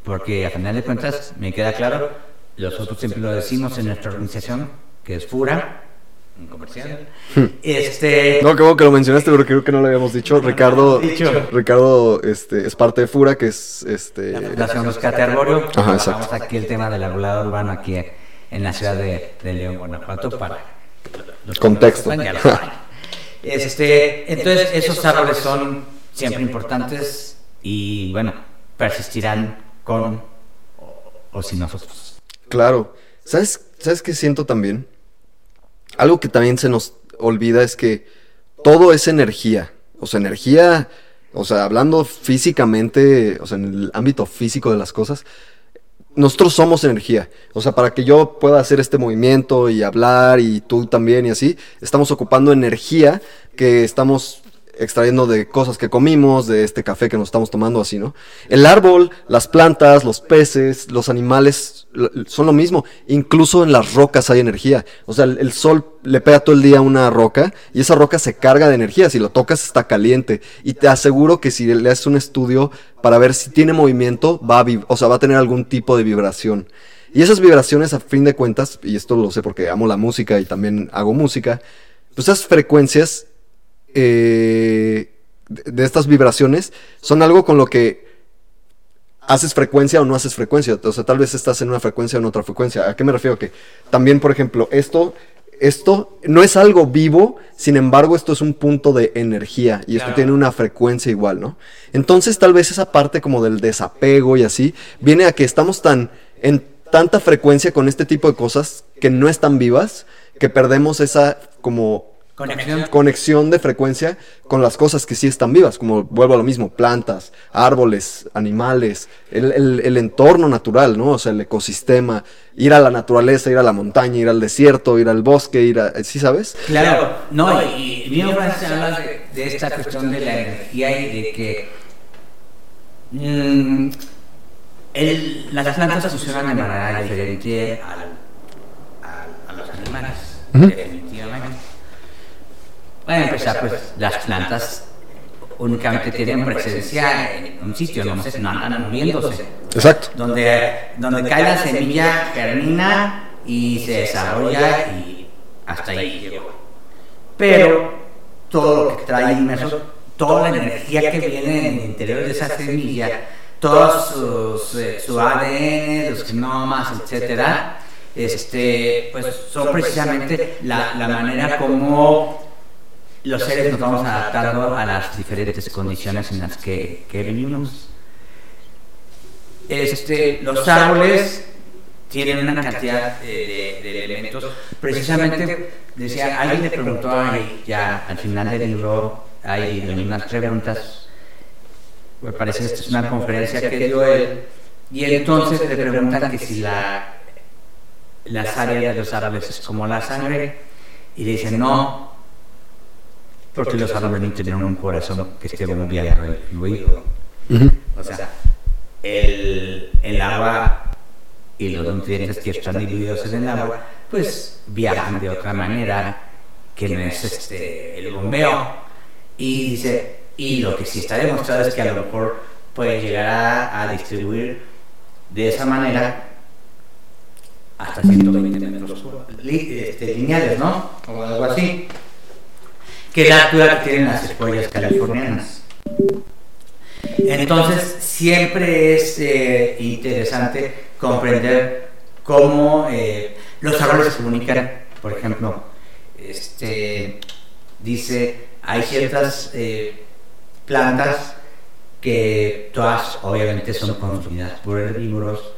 porque a final de cuentas, me queda claro, nosotros siempre lo decimos en nuestra organización, que es FURA, un comercial. Este, No, qué bueno que lo mencionaste, pero creo que no lo habíamos dicho. Ricardo, Dicho. Ricardo este, es parte de Fura, que es este. la Fundación Rescate Arborio, Ajá, exacto. aquí el tema del arbolado urbano aquí en la ciudad de, de León, Guanajuato, para los que Contexto. Este, entonces, esos árboles son siempre importantes y, bueno, persistirán con o, o sin nosotros. Claro. ¿Sabes, ¿Sabes qué siento también? Algo que también se nos olvida es que todo es energía. O sea, energía, o sea, hablando físicamente, o sea, en el ámbito físico de las cosas, nosotros somos energía. O sea, para que yo pueda hacer este movimiento y hablar y tú también y así, estamos ocupando energía que estamos extrayendo de cosas que comimos, de este café que nos estamos tomando así, ¿no? El árbol, las plantas, los peces, los animales son lo mismo. Incluso en las rocas hay energía. O sea, el, sol le pega todo el día a una roca y esa roca se carga de energía. Si lo tocas está caliente. Y te aseguro que si le haces un estudio para ver si tiene movimiento, va a, o sea, va a tener algún tipo de vibración. Y esas vibraciones, a fin de cuentas, y esto lo sé porque amo la música y también hago música, pues esas frecuencias eh, de estas vibraciones son algo con lo que haces frecuencia o no haces frecuencia. O sea, tal vez estás en una frecuencia o en otra frecuencia. ¿A qué me refiero? Que también, por ejemplo, esto, esto no es algo vivo, sin embargo, esto es un punto de energía y esto Claro. tiene una frecuencia igual, ¿no? Entonces, tal vez esa parte como del desapego y así, viene a que estamos tan en tanta frecuencia con este tipo de cosas que no están vivas, que perdemos esa como Conexión. conexión de frecuencia con las cosas que sí están vivas, como vuelvo a lo mismo, plantas, árboles, animales, el, el- el entorno natural, ¿no? O sea, el ecosistema, ir a la naturaleza, ir a la montaña, ir al desierto, ir al bosque, ir a... ¿Sí sabes? Claro, no, y, y Neo Francis habla de, esta cuestión de la energía y de que mm, el- las plantas funcionan de manera diferente al- al- a los animales, definitivamente. Para empezar, pues las plantas únicamente tienen presencia en un sitio, no, sé, no andan moviéndose Exacto. donde, donde cae la semilla, germina y se desarrolla y hasta ahí llegó. Pero todo lo que trae inmerso, toda la energía que viene en el interior de esa semilla, todo eh, su ADN, los genomas, etcétera, este, pues son precisamente la, la manera como los seres nos vamos adaptando a las diferentes condiciones en las que, que vivimos. Este, los árboles tienen una cantidad de, de- de elementos. Precisamente, decía, alguien le preguntó ahí, ya al final del libro, hay unas preguntas. Me parece que esta es una conferencia que dio él. Y entonces le preguntan que si la, las áreas de los árboles es como la sangre. Y le dicen, no, porque los árboles no tienen un corazón que esté bombeando el fluido. O sea, el, el agua y los nutrientes que están divididos en el agua, pues viajan de otra manera que no es este, el bombeo. Y dice, y lo que sí está demostrado es que a lo mejor puede llegar a, a distribuir de esa manera hasta 120 metros este, lineales, ¿no? O algo así. Que la altura que tienen las secuoyas californianas. Entonces, siempre es eh, interesante comprender cómo eh, los árboles se comunican. Por ejemplo, este, dice, hay ciertas eh, plantas que todas obviamente son consumidas por herbívoros,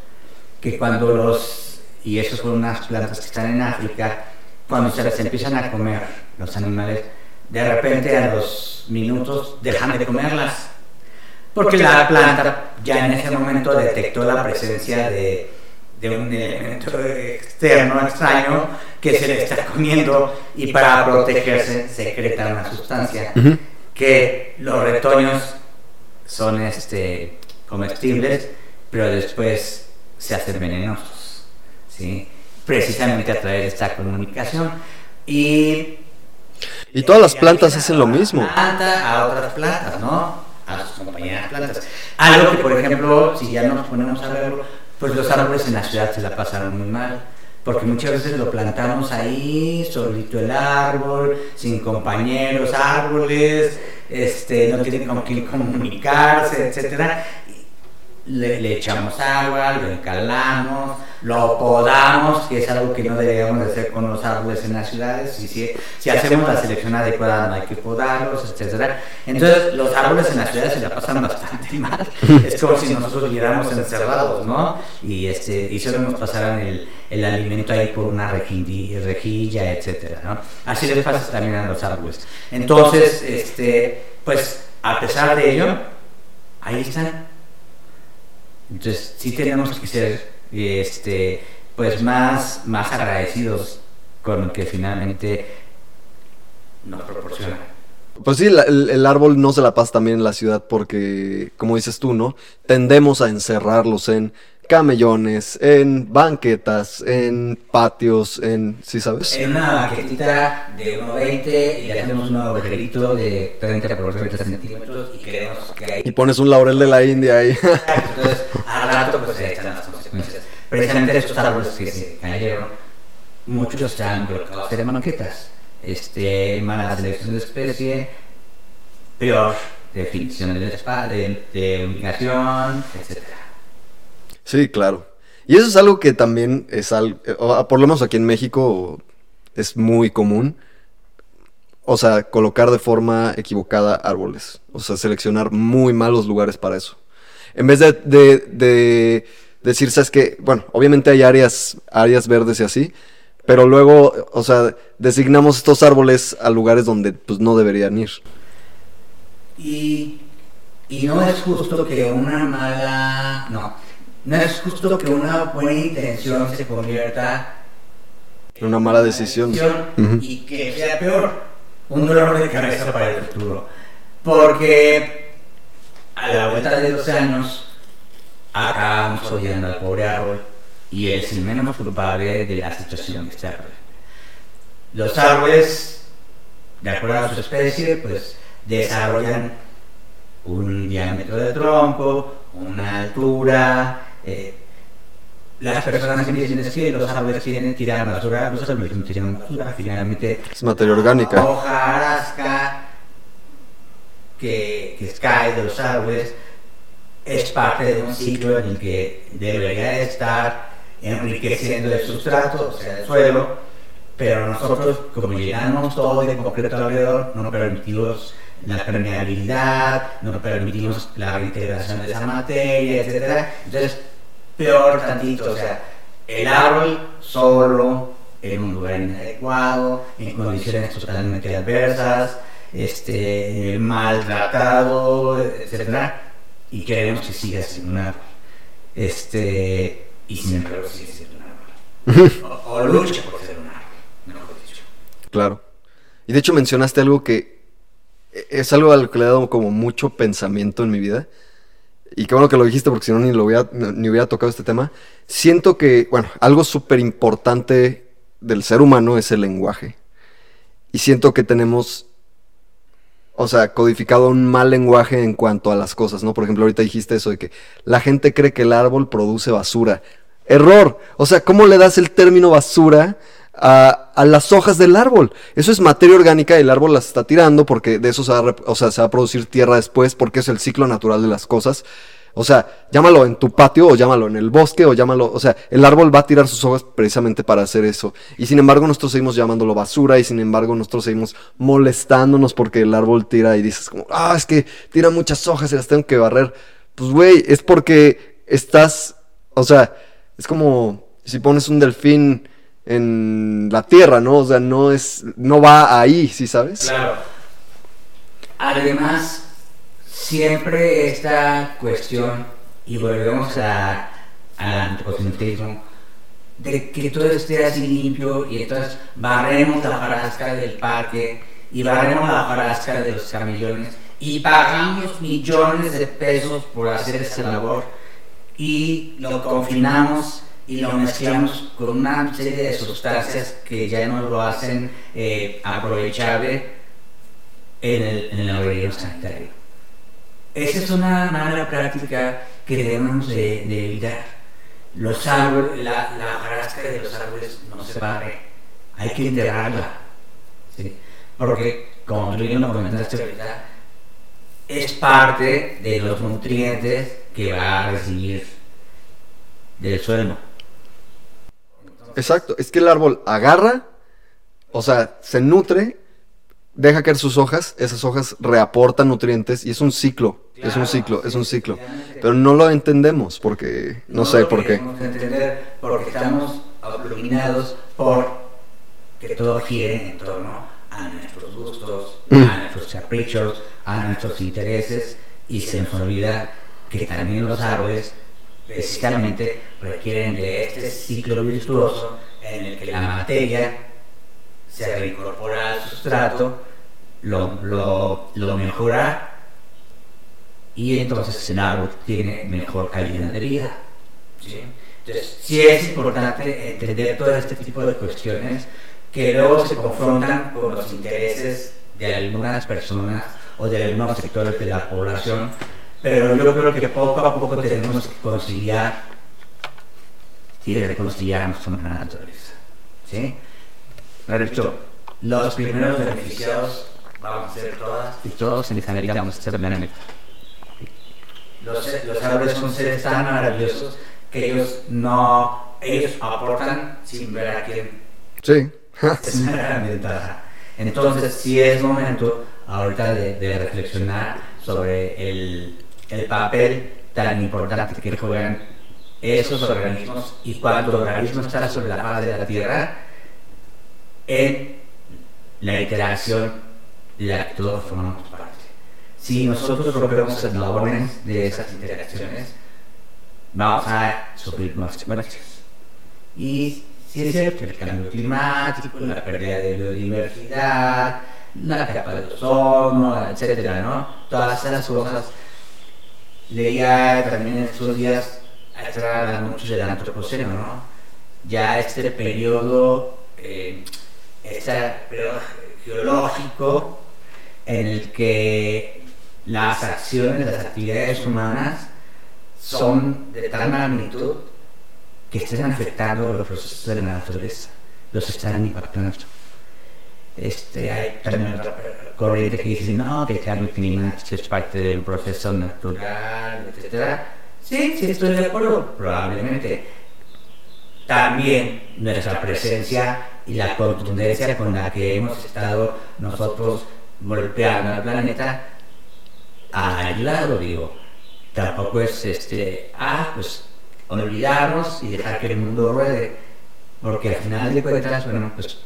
que cuando los, y eso son unas plantas que están en África, cuando se las empiezan a comer los animales, de repente a los minutos dejan de comerlas porque la planta ya en ese momento detectó la presencia de, de un elemento externo, extraño, que se le está comiendo y para protegerse secreta una sustancia que los retoños son este, comestibles, pero después se hacen venenosos, ¿sí? precisamente a través de esta comunicación. Y Y todas las plantas hacen lo mismo. planta a otras plantas, ¿no? A sus compañeras plantas. Algo que, por ejemplo, si ya nos ponemos a verlo, pues los árboles en la ciudad se la pasaron muy mal. Porque muchas veces lo plantamos ahí, solito el árbol, sin compañeros, árboles, este, no tienen con quién comunicarse, etcétera. Le, le echamos agua, lo encalamos, lo podamos, que es algo que no deberíamos de hacer con los árboles en las ciudades. Y si, si hacemos la selección adecuada, no hay que podarlos, etcétera. Entonces, los árboles en las ciudades se la pasan bastante mal. Es como si nosotros viviéramos encerrados, ¿no? Y, este, y solo nos pasaran el, el alimento ahí por una rejilla, rejilla, etcétera, ¿no? Así les pasa también a los árboles. Entonces, este, pues, a pesar de ello, ahí están. Entonces, sí tenemos que ser este, pues más, más agradecidos con lo que finalmente nos proporciona. Pues sí, la- el, el árbol no se la pasa también en la ciudad porque, como dices tú, ¿no? Tendemos a encerrarlos en camellones, en banquetas, en patios, en... ¿Sí sabes? En una banquetita de 1,20 y le hacemos un agujerito de 30 por 30 centímetros y queremos que ahí Y pones un laurel de la India ahí. Entonces, al rato, pues ahí están las consecuencias. Precisamente esos árboles que se cayeron, muchos están colocados en banquetas. Este, mala selección de especie, peor definición espacio, de, de ubicación, etc. Sí, claro. Y eso es algo que también es algo, por lo menos aquí en México es muy común. O sea, colocar de forma equivocada árboles. O sea, seleccionar muy malos lugares para eso. En vez de, de, de decir, ¿sabes qué? Bueno, obviamente hay áreas, áreas verdes y así, pero luego, o sea, designamos estos árboles a lugares donde pues no deberían ir. Y, y no es justo que una mala, no, no es justo que una buena intención se convierta En una mala decisión. Y que sea peor, un dolor de cabeza para el futuro. Porque a la vuelta de dos años acabamos oyendo al pobre árbol y es el menos culpable de la situación que está. Los árboles, de acuerdo a su especie, pues desarrollan un diámetro de tronco, una altura. Eh, las personas empiezan a decir que los árboles tienen tirar basura, los árboles no tiran basura, finalmente Es materia orgánica. hojarasca que, que cae de los árboles es parte de un ciclo en el que debería estar enriqueciendo el sustrato, o sea, el suelo, pero nosotros, como llenamos todo de concreto alrededor, no permitimos la permeabilidad, no permitimos la reintegración de esa materia, etc. Entonces, peor tantito, o sea, el árbol solo en un lugar inadecuado, en condiciones totalmente adversas, este, maltratado, etc. Y queremos que siga siendo un árbol. Este, y sin embargo sigue siendo un árbol. O, o lucha por ser un árbol, mejor dicho. Claro. Y de hecho mencionaste algo que es algo a lo que le he dado como mucho pensamiento en mi vida. Y qué bueno que lo dijiste porque si no ni, lo hubiera, ni hubiera tocado este tema. Siento que, bueno, algo súper importante del ser humano es el lenguaje. Y siento que tenemos, o sea, codificado un mal lenguaje en cuanto a las cosas, ¿no? Por ejemplo, ahorita dijiste eso de que la gente cree que el árbol produce basura. Error. O sea, ¿cómo le das el término basura a, a las hojas del árbol? Eso es materia orgánica y el árbol las está tirando porque de eso se va, o sea, se va a producir tierra después porque es el ciclo natural de las cosas. O sea, llámalo en tu patio o llámalo en el bosque o llámalo, o sea, el árbol va a tirar sus hojas precisamente para hacer eso. Y sin embargo nosotros seguimos llamándolo basura y sin embargo nosotros seguimos molestándonos porque el árbol tira y dices como, ah, es que tira muchas hojas y las tengo que barrer. Pues güey, es porque estás, o sea, es como si pones un delfín en la tierra, ¿no? O sea, no es, no va ahí, ¿sí sabes? Claro. Además, siempre esta cuestión, y volvemos a, al antropocentrismo, de que todo esté así limpio y entonces barremos la hojarasca del parque y barremos la hojarasca de los camellones y pagamos millones de pesos por hacer esa labor y lo confinamos y lo mezclamos con una serie de sustancias que ya no lo hacen eh, aprovechable en el, en el sanitario. Esa es una mala práctica que debemos de, evitar. Los árboles, la, la hojarasca de los árboles no se barre, hay que enterrarla. ¿sí? Porque, como tú bien lo comentaste ahorita, es parte de los nutrientes que va a recibir del suelo. Exacto, es que el árbol agarra, o sea, se nutre, deja caer sus hojas, esas hojas reaportan nutrientes y es un ciclo, es un ciclo, es un ciclo. Pero no lo entendemos porque, no, sé lo por qué. entender porque estamos iluminados por que todo gira en torno a nuestros gustos, Mm. a nuestros caprichos, a nuestros intereses y se nos olvida que también los árboles precisamente requieren de este ciclo virtuoso en el que la materia se reincorpora al sustrato, lo, lo, lo mejora y entonces el árbol tiene mejor calidad de vida. ¿sí? Entonces, sí es importante entender todo este tipo de cuestiones que luego se confrontan con los intereses de algunas personas o de algunos sectores de la población, pero yo creo que poco a poco tenemos que conciliar y reconciliarnos con la naturaleza. ¿sí? De hecho, los primeros beneficiados vamos a ser todas y todos necesitamos ser benéficos. Los, los árboles son seres tan maravillosos que ellos no, ellos aportan sin ver a quién. Sí. Es una gran ventaja. Entonces, sí es momento ahorita de, de reflexionar sobre el, el papel tan importante que juegan esos organismos y cuando el organismo está sobre la faz de la Tierra, en la interacción de la que todos formamos parte. Si nosotros rompemos las órdenes de esas interacciones, vamos a sufrir más consecuencias. Y si es cierto, el cambio climático, la pérdida de biodiversidad, la capa de ozono, etcétera, ¿no? Todas esas cosas. Leía también en estos días, atrás mucho del antropoceno, ¿no? Ya este periodo, este periodo geológico en el que las acciones, las actividades humanas son de tal magnitud que están afectando los procesos de la naturaleza, los están impactando. Este, hay también otra corriente que dice, no, que cambio climático es parte del proceso natural, etc. Sí, sí, estoy de acuerdo, probablemente. También nuestra presencia y la contundencia con la que hemos estado nosotros golpeando al planeta ha ayudado, digo. Tampoco es, este, ah, pues olvidarnos y dejar que el mundo ruede. Porque al final de cuentas, bueno, pues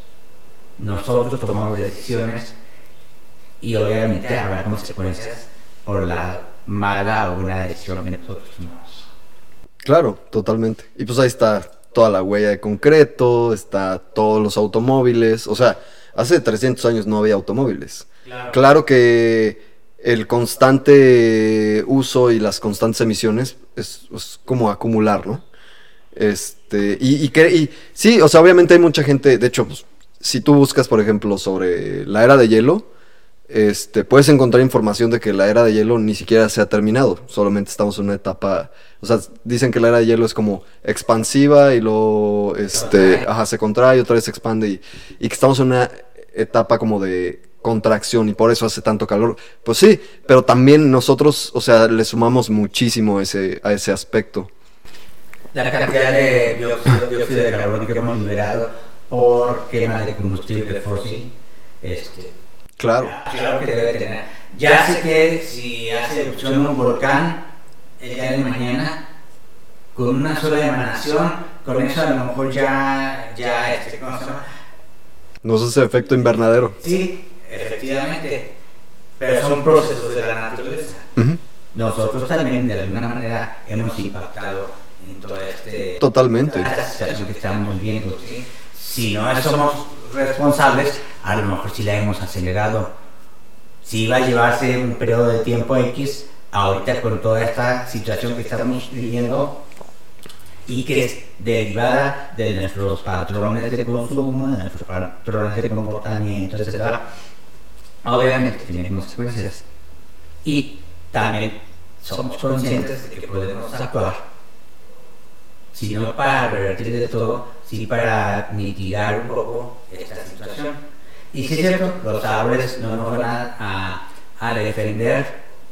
nosotros tomamos decisiones y obviamente habrá consecuencias por la mala o buena decisión que nosotros tomamos. Claro, totalmente. Y pues ahí está toda la huella de concreto, está todos los automóviles. O sea, hace 300 años no había automóviles. Claro. Claro que el constante uso y las constantes emisiones es, es como acumular, ¿no? Este, y, y, que, y sí, o sea, obviamente hay mucha gente, de hecho, pues, si tú buscas, por ejemplo, sobre la era de hielo, este, puedes encontrar información de que la era de hielo ni siquiera se ha terminado, solamente estamos en una etapa, o sea, dicen que la era de hielo es como expansiva y luego, este, ajá, se contrae y otra vez se expande y, y que estamos en una etapa como de contracción y por eso hace tanto calor. Pues sí, pero también nosotros, o sea, le sumamos muchísimo ese, a ese aspecto. La cantidad de dióxido, dióxido de carbono que hemos liberado por quema de combustible fósil, este, Claro. Claro que debe tener. Ya sé que si hace erupción un volcán el día de mañana, con una sola emanación, con eso a lo mejor ya, ya, este, ¿cómo se llama? Nos hace efecto invernadero. Sí, efectivamente, pero son procesos de la naturaleza. Ujú. Nosotros también de alguna manera hemos impactado en todo este Totalmente. toda esta situación que estamos viendo. ¿sí? Si no somos responsables, a lo mejor sí la hemos acelerado. Si va a llevarse un periodo de tiempo X, ahorita con toda esta situación que estamos viviendo y que es derivada de nuestros patrones de consumo, de nuestros patrones de comportamiento, etc. Obviamente tiene consecuencias. Y también somos conscientes de que podemos actuar si no para revertir de todo, sí para mitigar un poco esta situación. Y si es cierto, los árboles no nos van a, a- a defender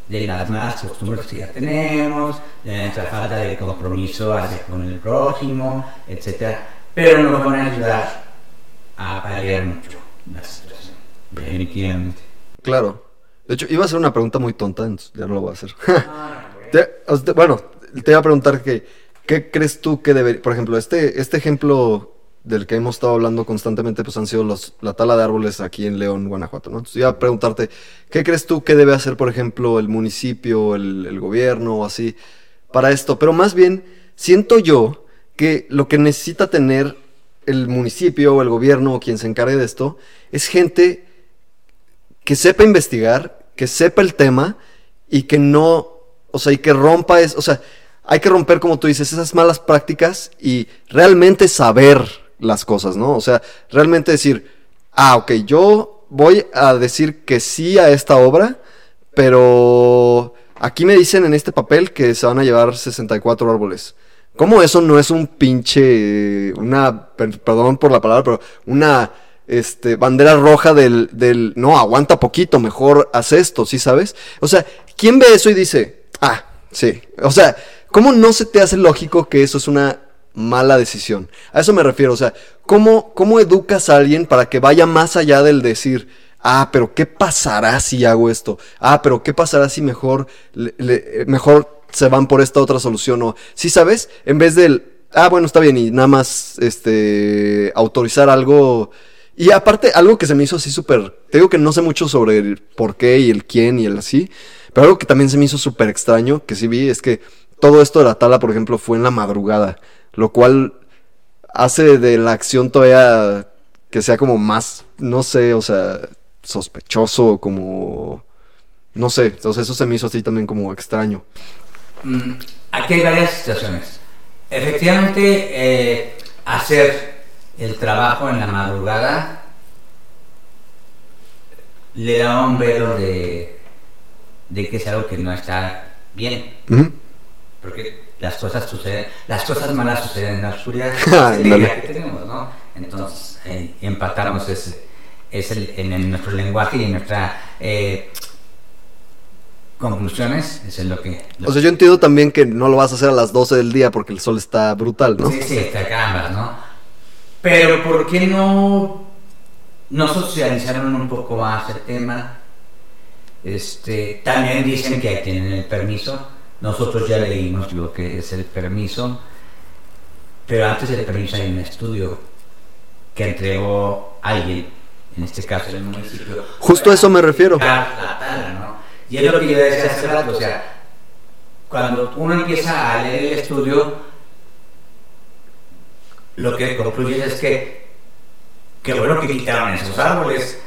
de las malas costumbres que ya tenemos, de nuestra falta de compromiso hacia con el prójimo, etc. Pero nos van a ayudar a paliar mucho la situación. Definitivamente. Claro. De hecho, iba a hacer una pregunta muy tonta, ya no lo voy a hacer. Te- bueno, te iba a preguntar que, ¿qué crees tú que debería, por ejemplo, este, este ejemplo del que hemos estado hablando constantemente, pues han sido los, la tala de árboles aquí en León, Guanajuato, ¿no? Entonces iba a preguntarte, ¿qué crees tú que debe hacer, por ejemplo, el municipio, el, gobierno o así, para esto? Pero más bien, siento yo que lo que necesita tener el municipio o el gobierno o quien se encargue de esto es gente que sepa investigar, que sepa el tema y que no, o sea, y que rompa es, o sea, hay que romper, como tú dices, esas malas prácticas y realmente saber las cosas, ¿no? O sea, realmente decir, ah, ok, yo voy a decir que sí a esta obra, pero aquí me dicen en este papel que se van a llevar 64 árboles. ¿Cómo eso no es un pinche, una, per- perdón por la palabra, pero una este, bandera roja del, del, no, aguanta poquito, mejor haz esto, ¿sí sabes? O sea, ¿quién ve eso y dice, ah, sí? O sea, ¿cómo no se te hace lógico que eso es una mala decisión? A eso me refiero, o sea, ¿cómo, cómo educas a alguien para que vaya más allá del decir, ah, pero ¿qué pasará si hago esto? Ah, pero ¿qué pasará si mejor, le- mejor se van por esta otra solución? O, ¿sí sabes? En vez del, ah, bueno, está bien, y nada más, este, autorizar algo Y aparte, algo que se me hizo así súper. Te digo que no sé mucho sobre el por qué y el quién y el así. Pero algo que también se me hizo súper extraño, que sí vi, es que todo esto de la tala, por ejemplo, fue en la madrugada. Lo cual hace de la acción todavía que sea como más, no sé, o sea, sospechoso, como. No sé, entonces eso se me hizo así también como extraño. Mm, Aquí hay varias situaciones. Efectivamente, eh, hacer el trabajo en la madrugada le da un velo de, de que es algo que no está bien. Porque las cosas suceden, las cosas malas suceden en la oscuridad Ah, la idea que tenemos, ¿no? Entonces, eh, empatamos es, es el- en, nuestro lenguaje y en nuestras conclusiones, eso es lo que... lo O sea, yo entiendo también que no lo vas a hacer a las 12 del día porque el sol está brutal, ¿no? Sí, sí, está carambas, ¿no? Pero ¿por qué no, no socializaron un poco más el tema? Este, también dicen que tienen el permiso. Nosotros ya leímos lo que es el permiso. Pero antes del permiso hay un estudio que entregó alguien, en este caso el municipio. Justo a eso me refiero. para la tala, ¿no? Y es lo que yo decía hace rato, o sea, cuando uno empieza a leer el estudio, lo que concluye es que qué bueno que quitaron esos árboles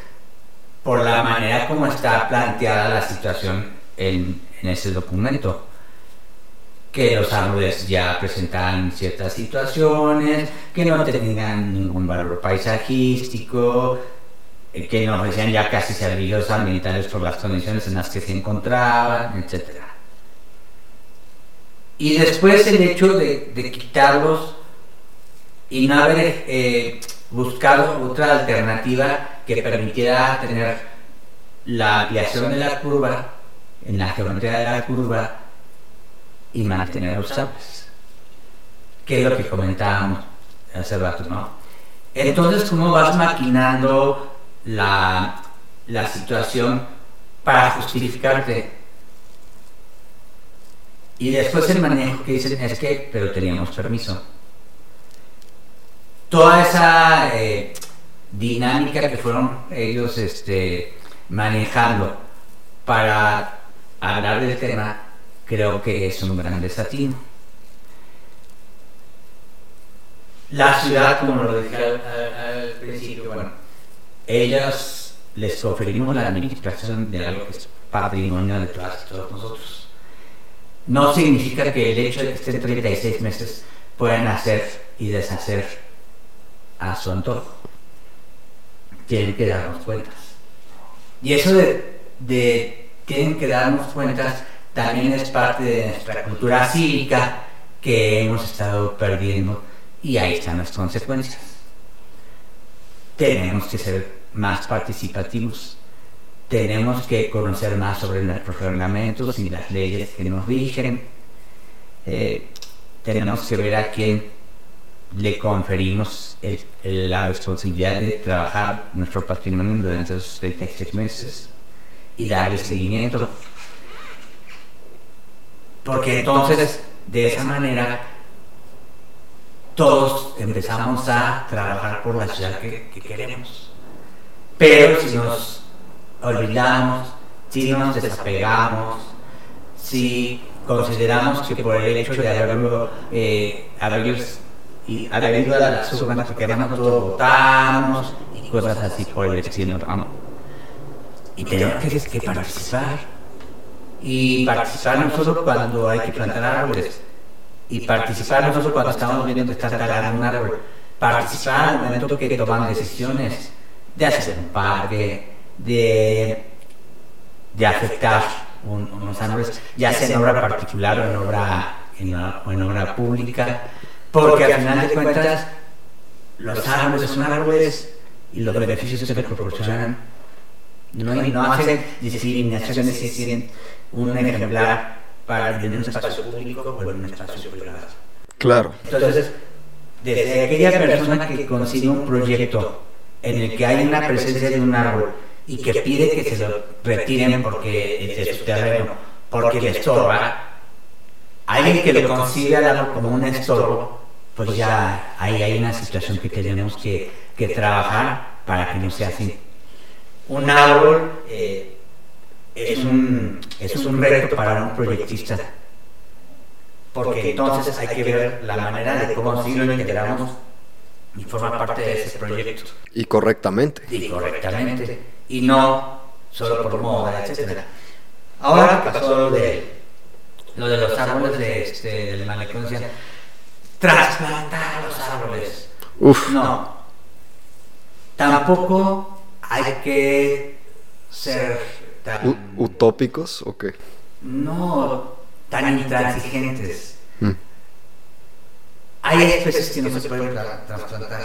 por la manera como está planteada la situación en, en ese documento. Que los árboles ya presentaban ciertas situaciones, que no tenían ningún valor paisajístico, que nos decían ya casi servicios ambientales por las condiciones en las que se encontraban, etc. Y después el hecho de, de quitarlos y no haber eh, buscado otra alternativa que permitiera tener la ampliación de la curva, en la geometría de la curva, y mantener los árboles. Que es lo que comentábamos hace rato, ¿no? Entonces, ¿cómo vas maquinando la, la situación para justificarte? Y después el manejo que dicen es que, pero teníamos permiso. Toda esa eh, dinámica que fueron ellos este, manejando para hablar del tema, creo que es un gran desatino. La ciudad, como lo dije al, principio, bueno, ellas les oferimos la administración de algo que es patrimonio de todas y todos nosotros. No significa que el hecho de que estén 36 meses puedan hacer y deshacer a su antojo. Tienen que darnos cuentas. Y eso de, de tienen que darnos cuentas también es parte de nuestra cultura cívica que hemos estado perdiendo y ahí están las consecuencias. Tenemos que ser más participativos, tenemos que conocer más sobre nuestros reglamentos y las leyes que nos rigen, Eh, tenemos que ver a quién le conferimos la responsabilidad de trabajar nuestro patrimonio durante esos 36 meses y darle seguimiento. Porque entonces, de esa manera, todos empezamos a trabajar por la ciudad que, que queremos. Pero si nos olvidamos, si nos desapegamos, si consideramos que por el hecho de haberlo, eh, haberlos y haber ido a las urnas porque además todos votamos y cosas así por el estilo, ¿no? Y tenemos que, que participar. Y participar no solo cuando hay que plantar árboles, y participar no solo cuando estamos viendo que está talando un árbol, participar en el momento que toman decisiones de hacer un parque, de, de afectar un- unos árboles, ya sea en obra particular o en obra, en, o en obra pública, porque al final de cuentas los árboles son árboles y los beneficios se proporcionan. No, hacen discriminaciones un ejemplar para en un espacio público o en un espacio privado. Claro. Entonces, desde aquella persona que consigue un proyecto en el que hay una presencia de un árbol y que pide que se lo retiren porque es de su terreno, porque le estorba, alguien que lo consigue al árbol como un estorbo, pues ya ahí hay una situación que tenemos que, que trabajar para que no sea así. Un árbol eh, es, un, es un reto para un proyectista, porque entonces hay que ver la manera de cómo sí lo integramos y forma parte de ese proyecto. Y correctamente. Y correctamente, y no solo por moda, etcétera. Ahora pasó lo de, lo de los árboles de, este, del malecón, decían, trasplantar los árboles. Uf. No. Tampoco hay que ser tan, ¿Utópicos o qué? no tan intransigentes. Mm. Hay especies que no se pueden tra- trasplantar.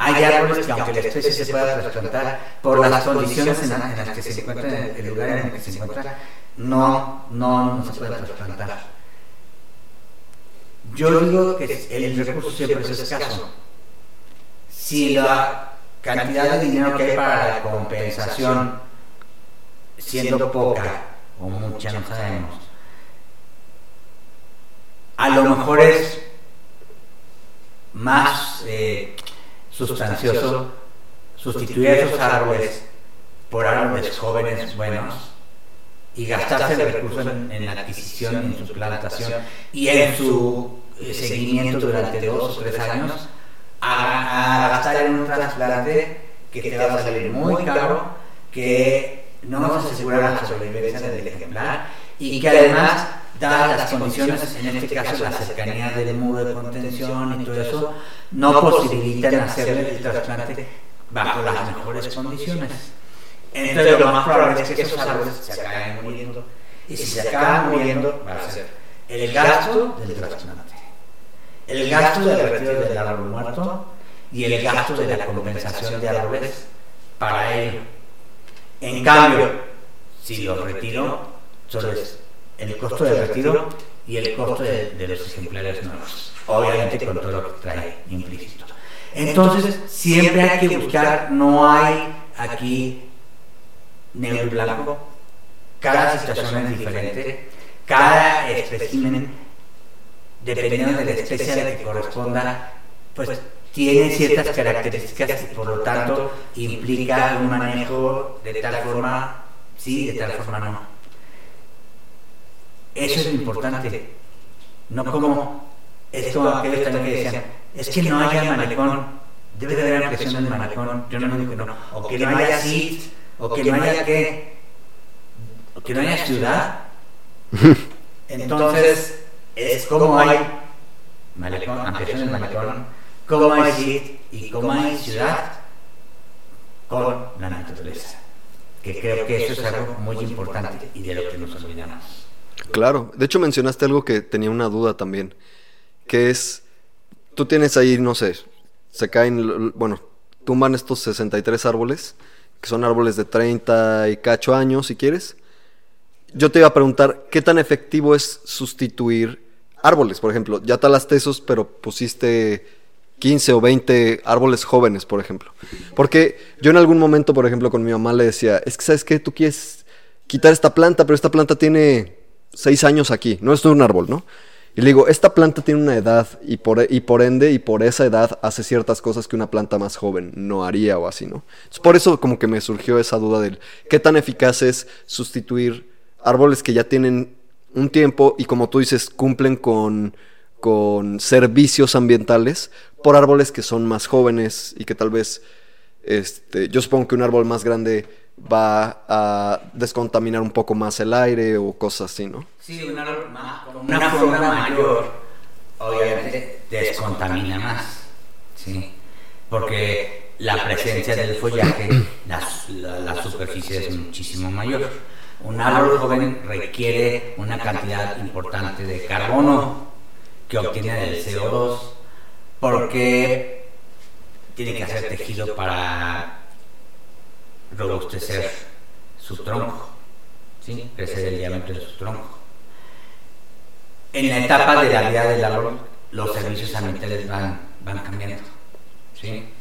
Hay árboles que aunque la especie se pueda trasplantar, por las condiciones en, la- en las que se encuentra, en el lugar en el que se encuentra, no, no, no se puede trasplantar. Yo digo que el recurso siempre es escaso. Si la cantidad de dinero que hay para la compensación, siendo poca o mucha, no sabemos, a lo mejor es más eh, sustancioso sustituir esos árboles por árboles jóvenes buenos y gastarse el recurso en, en la adquisición, en su plantación y en su eh, seguimiento durante dos o tres años a, a gastar en un trasplante que te va a salir muy caro, que no nos asegura la sobrevivencia del ejemplar y que además, dadas las condiciones, en este caso la cercanía del muro de contención y todo eso, no posibilitan hacerle el trasplante bajo las mejores condiciones. Entonces lo más probable es que esos árboles se acaben muriendo. Y si se acaban muriendo, va a ser el gasto del trasplante, el gasto del retiro del árbol muerto y el gasto de la compensación de árboles para ello. En cambio, si los retiro, solo es el costo del retiro y el costo de, de los ejemplares nuevos. Obviamente con todo lo que trae implícito. Entonces, siempre hay que buscar, no hay aquí negro y blanco, cada situación es diferente, cada espécimen, dependiendo de la especie a la que corresponda, pues tiene ciertas características y por lo tanto implica un manejo de tal forma sí, de tal forma no. Eso es lo importante. No como es como aquellos también que decían, es que no haya malecón, debe de haber ampliación del malecón, yo no digo que no, o que no haya CIT, o que no haya qué, o que no haya ciudad. Entonces, es como hay malecón, ampliación del malecón, como hay CIT y hay ciudad con la naturaleza. Que creo que eso es algo muy importante y de lo que nos olvidamos. Claro, de hecho mencionaste algo que tenía una duda también, que es, tú tienes ahí, no sé, se caen, bueno, tumban estos 63 árboles, que son árboles de 30 y cacho años, si quieres. Yo te iba a preguntar, ¿qué tan efectivo es sustituir árboles? Por ejemplo, ya talaste esos, pero pusiste 15 o 20 árboles jóvenes, por ejemplo. Porque yo en algún momento, por ejemplo, con mi mamá le decía, es que, ¿sabes qué? Tú quieres quitar esta planta, pero esta planta tiene 6 años aquí, no es un árbol, ¿no? Y le digo, esta planta tiene una edad y por, y por ende y por esa edad hace ciertas cosas que una planta más joven no haría o así, ¿no? Entonces, por eso como que me surgió esa duda del qué tan eficaz es sustituir árboles que ya tienen un tiempo y como tú dices cumplen con, con servicios ambientales por árboles que son más jóvenes y que tal vez, este, yo supongo que un árbol más grande va a descontaminar un poco más el aire o cosas así, ¿no? Sí, una, una forma mayor, obviamente, descontamina más, ¿sí? Porque la presencia del follaje, la, la- la superficie es muchísimo mayor. Un árbol joven requiere una cantidad importante de carbono que obtiene del CO2 porque tiene que hacer tejido para robustecer su tronco, ¿sí? crecer el diámetro de su tronco. En la etapa de la vida del árbol, los servicios ambientales van, van cambiando. ¿sí?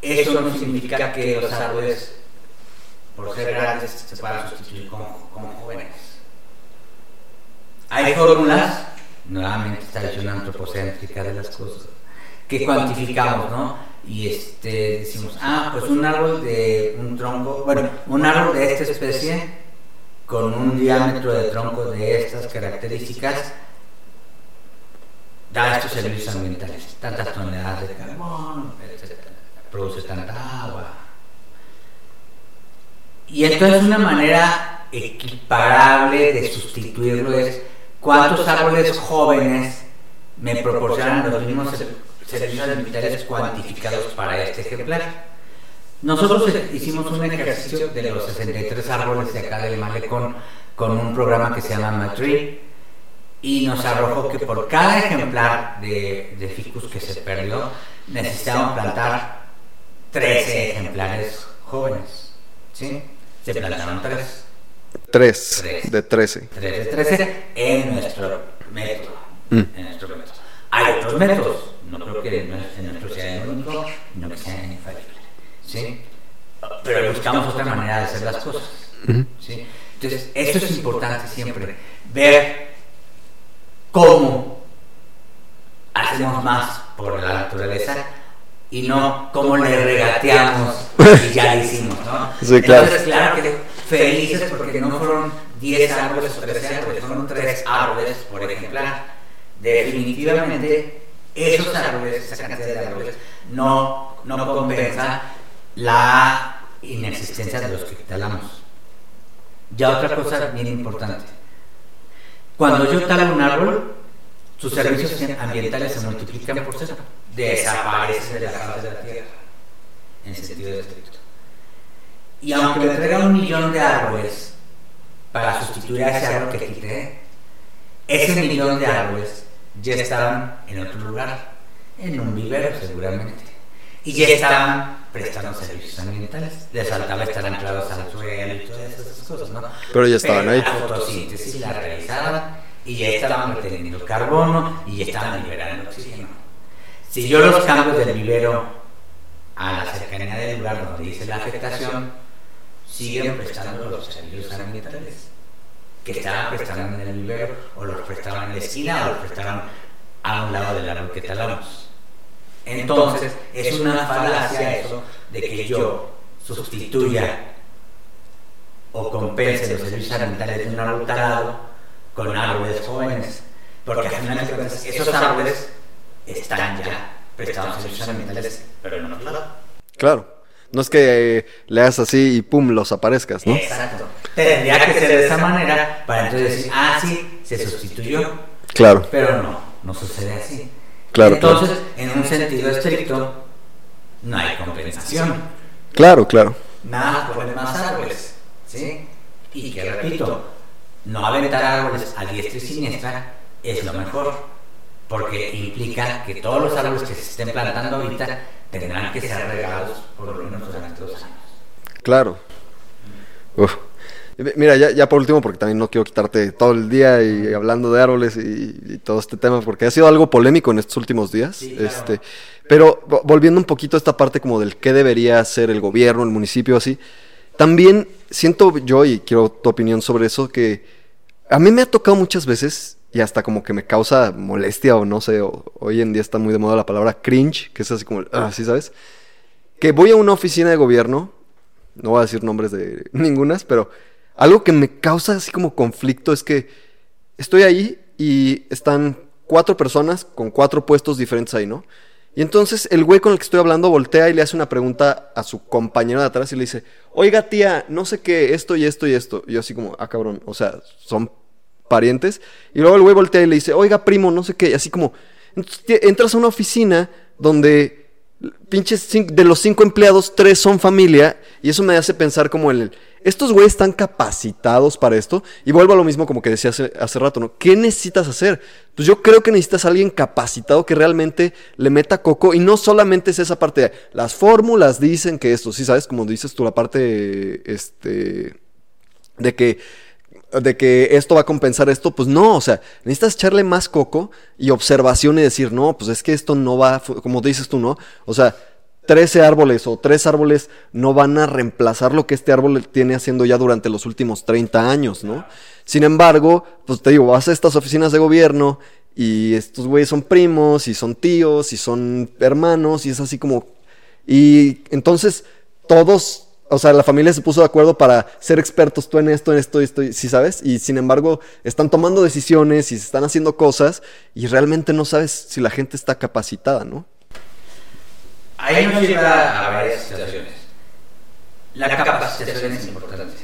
Eso no significa que los árboles, por ser grandes, se puedan sustituir con, con jóvenes. Hay fórmulas, nuevamente está visión antropocéntrica de las cosas, que cuantificamos, ¿no? Y este, decimos, ah, pues un árbol de un tronco, bueno, un árbol de esta especie con un diámetro de tronco de estas características da estos servicios ambientales, tantas toneladas de carbono, etc. Produce tanta agua. Y entonces una manera equiparable de sustituirlo es cuántos árboles jóvenes me proporcionan los mismos servicios ambientales cuantificados para este ejemplar. Nosotros hicimos un ejercicio de los 63 árboles de acá del malecón con un programa que se llama Matrix y nos arrojó que por cada ejemplar de, de ficus que se perdió necesitábamos plantar 13 ejemplares jóvenes. ¿sí? Se plantaron 3. 3 de 13. 3 de 13 en nuestro método. Mm. En nuestro método. Hay otros métodos, no creo que en nuestro sea el único, no que sea infalible. ¿sí? Pero buscamos otra manera de hacer las cosas. ¿sí? Entonces, esto es importante siempre, ver cómo hacemos más por la naturaleza y no cómo le regateamos y ya lo hicimos, ¿no? Sí, claro. Entonces, claro que felices porque no fueron 10 árboles o 13 árboles, fueron 3 árboles por ejemplar. Definitivamente, esos árboles, esa cantidad de árboles, no, no compensa la inexistencia de los que talamos. Ya otra cosa bien importante. Cuando yo talo un árbol, sus servicios ambientales se multiplican por cero. Desaparecen de la faz de la tierra. En sentido estricto. Y aunque me traiga un millón de árboles para sustituir a ese árbol que quité, ese millón de árboles ya estaban en otro lugar, en un vivero seguramente. Y ya estaban prestando servicios ambientales. Les faltaba estar anclados al suelo y todas esas cosas, ¿no? Pero ya estaban ahí. La fotosíntesis la realizaban y ya estaban reteniendo carbono y ya estaban liberando oxígeno. Si yo los cambio del vivero a la cercanía del lugar donde dice la afectación, siguen prestando los servicios ambientales que estaban prestando en el vivero o los prestaban en la esquina o los prestaban a un lado del árbol que talamos. Entonces, es una falacia eso de que yo sustituya o compense los servicios ambientales de un árbol talado con árboles jóvenes. Porque al final de cuentas, esos árboles están ya prestados servicios ambientales, pero en otro lado. Claro. No es que eh, le hagas así y pum, los aparezcas, ¿no? Exacto. Tendría que ser de esa manera para entonces decir, ah, sí, se sustituyó. Claro. Pero no, no sucede así. Claro, Entonces, en un sentido estricto, no hay compensación. Claro, claro. Nada poner más árboles. ¿sí? Y que repito, no aventar árboles a diestra y siniestra es lo mejor, porque implica que todos los árboles que se estén plantando ahorita tendrán que ser regados por lo menos durante dos años. Claro. Uf. Mira, ya, ya por último, porque también no quiero quitarte todo el día y hablando de árboles y, y todo este tema, porque ha sido algo polémico en estos últimos días. Sí, claro. este, pero vo- volviendo un poquito a esta parte como del qué debería hacer el gobierno, el municipio, así, también siento yo, y quiero tu opinión sobre eso, que a mí me ha tocado muchas veces, y hasta como que me causa molestia o no sé, o- hoy en día está muy de moda la palabra cringe, que es así como, ah, ¿sí sabes? Que voy a una oficina de gobierno, no voy a decir nombres de ningunas, pero algo que me causa así como conflicto es que estoy ahí y están cuatro personas con cuatro puestos diferentes ahí, ¿no? Y entonces el güey con el que estoy hablando voltea y le hace una pregunta a su compañero de atrás y le dice, oiga tía, no sé qué, esto y esto y esto. Y yo así como, ah cabrón, o sea, son parientes. Y luego el güey voltea y le dice, oiga primo, no sé qué, y así como, entras a una oficina donde pinches de los cinco empleados, tres son familia, y eso me hace pensar como en el, estos güeyes están capacitados para esto, y vuelvo a lo mismo como que decía hace, hace rato, ¿no? ¿Qué necesitas hacer? Pues yo creo que necesitas a alguien capacitado que realmente le meta coco, y no solamente es esa parte de, las fórmulas dicen que esto, sí, ¿sabes? Como dices tú, la parte, este, de que de que esto va a compensar esto, pues no, o sea, necesitas echarle más coco y observación y decir, no, pues es que esto no va, como dices tú, ¿no? O sea, 13 árboles o 3 árboles no van a reemplazar lo que este árbol tiene haciendo ya durante los últimos 30 años, ¿no? Sin embargo, pues te digo, vas a estas oficinas de gobierno y estos güeyes son primos y son tíos y son hermanos y es así como... Y entonces todos, o sea, la familia se puso de acuerdo para ser expertos tú en esto, en esto, esto, ¿sí sabes? Y sin embargo están tomando decisiones y se están haciendo cosas y realmente no sabes si la gente está capacitada, ¿no? Ahí nos lleva a varias situaciones. La capacitación es importante.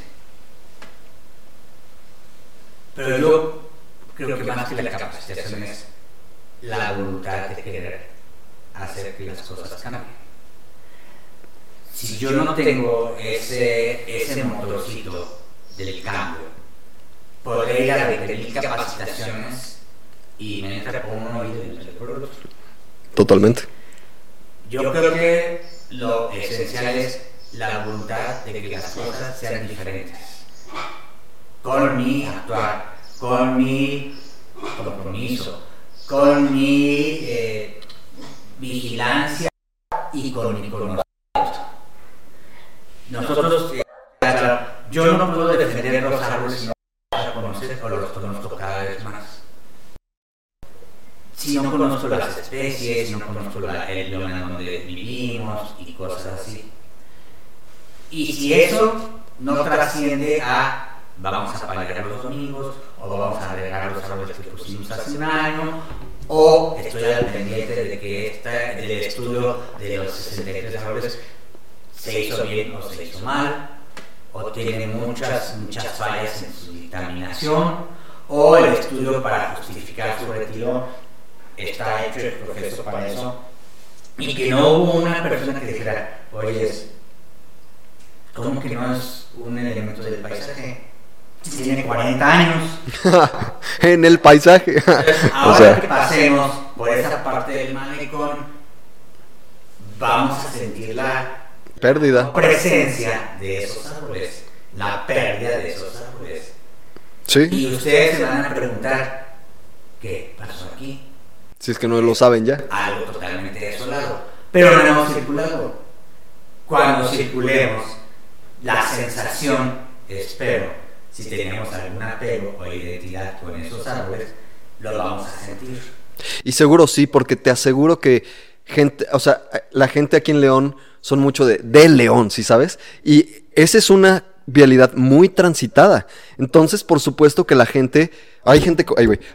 Pero yo creo que más que la capacitación es la voluntad de querer hacer que las cosas cambien. Si yo no tengo ese, ese motorcito del cambio, podré ir a 20.000 capacitaciones y me entra por un oído y me sale por el otro. Totalmente. Yo creo que lo esencial es la voluntad de que las cosas sean diferentes. Con mi actuar, con mi compromiso, con mi eh, vigilancia y con mi conocimiento. Nosotros, eh, yo no puedo defender los árboles si no los conocer o los conozco cada vez más si no conozco las especies, si no conozco la, el bioma en donde vivimos y cosas así. Y si eso no trasciende a vamos a pagar los domingos, o vamos a agregar los árboles que pusimos hace un año, o estoy al pendiente de que esta, el estudio de los 63 árboles se hizo bien o se hizo mal, o tiene muchas, muchas fallas en su dictaminación, o el estudio para justificar su retiro está hecho el proceso para eso, y que no hubo una persona que dijera, oye, ¿cómo que no es un elemento del paisaje? Tiene 40 años. en el paisaje. Ahora o sea, que pasemos por esa parte del malecón, vamos a sentir la pérdida. presencia de esos árboles, la pérdida de esos árboles. Sí. Y ustedes se van a preguntar, ¿qué pasó aquí? Si es que no lo saben ya. Algo totalmente desolado. Pero no hemos circulado. Cuando circulemos, la sensación, espero, si tenemos algún apego o identidad con esos árboles, lo vamos a sentir. Y seguro sí, porque te aseguro que gente, o sea, la gente aquí en León son mucho de, León, ¿sí sabes? Y esa es una vialidad muy transitada. Entonces, por supuesto que la gente, hay gente,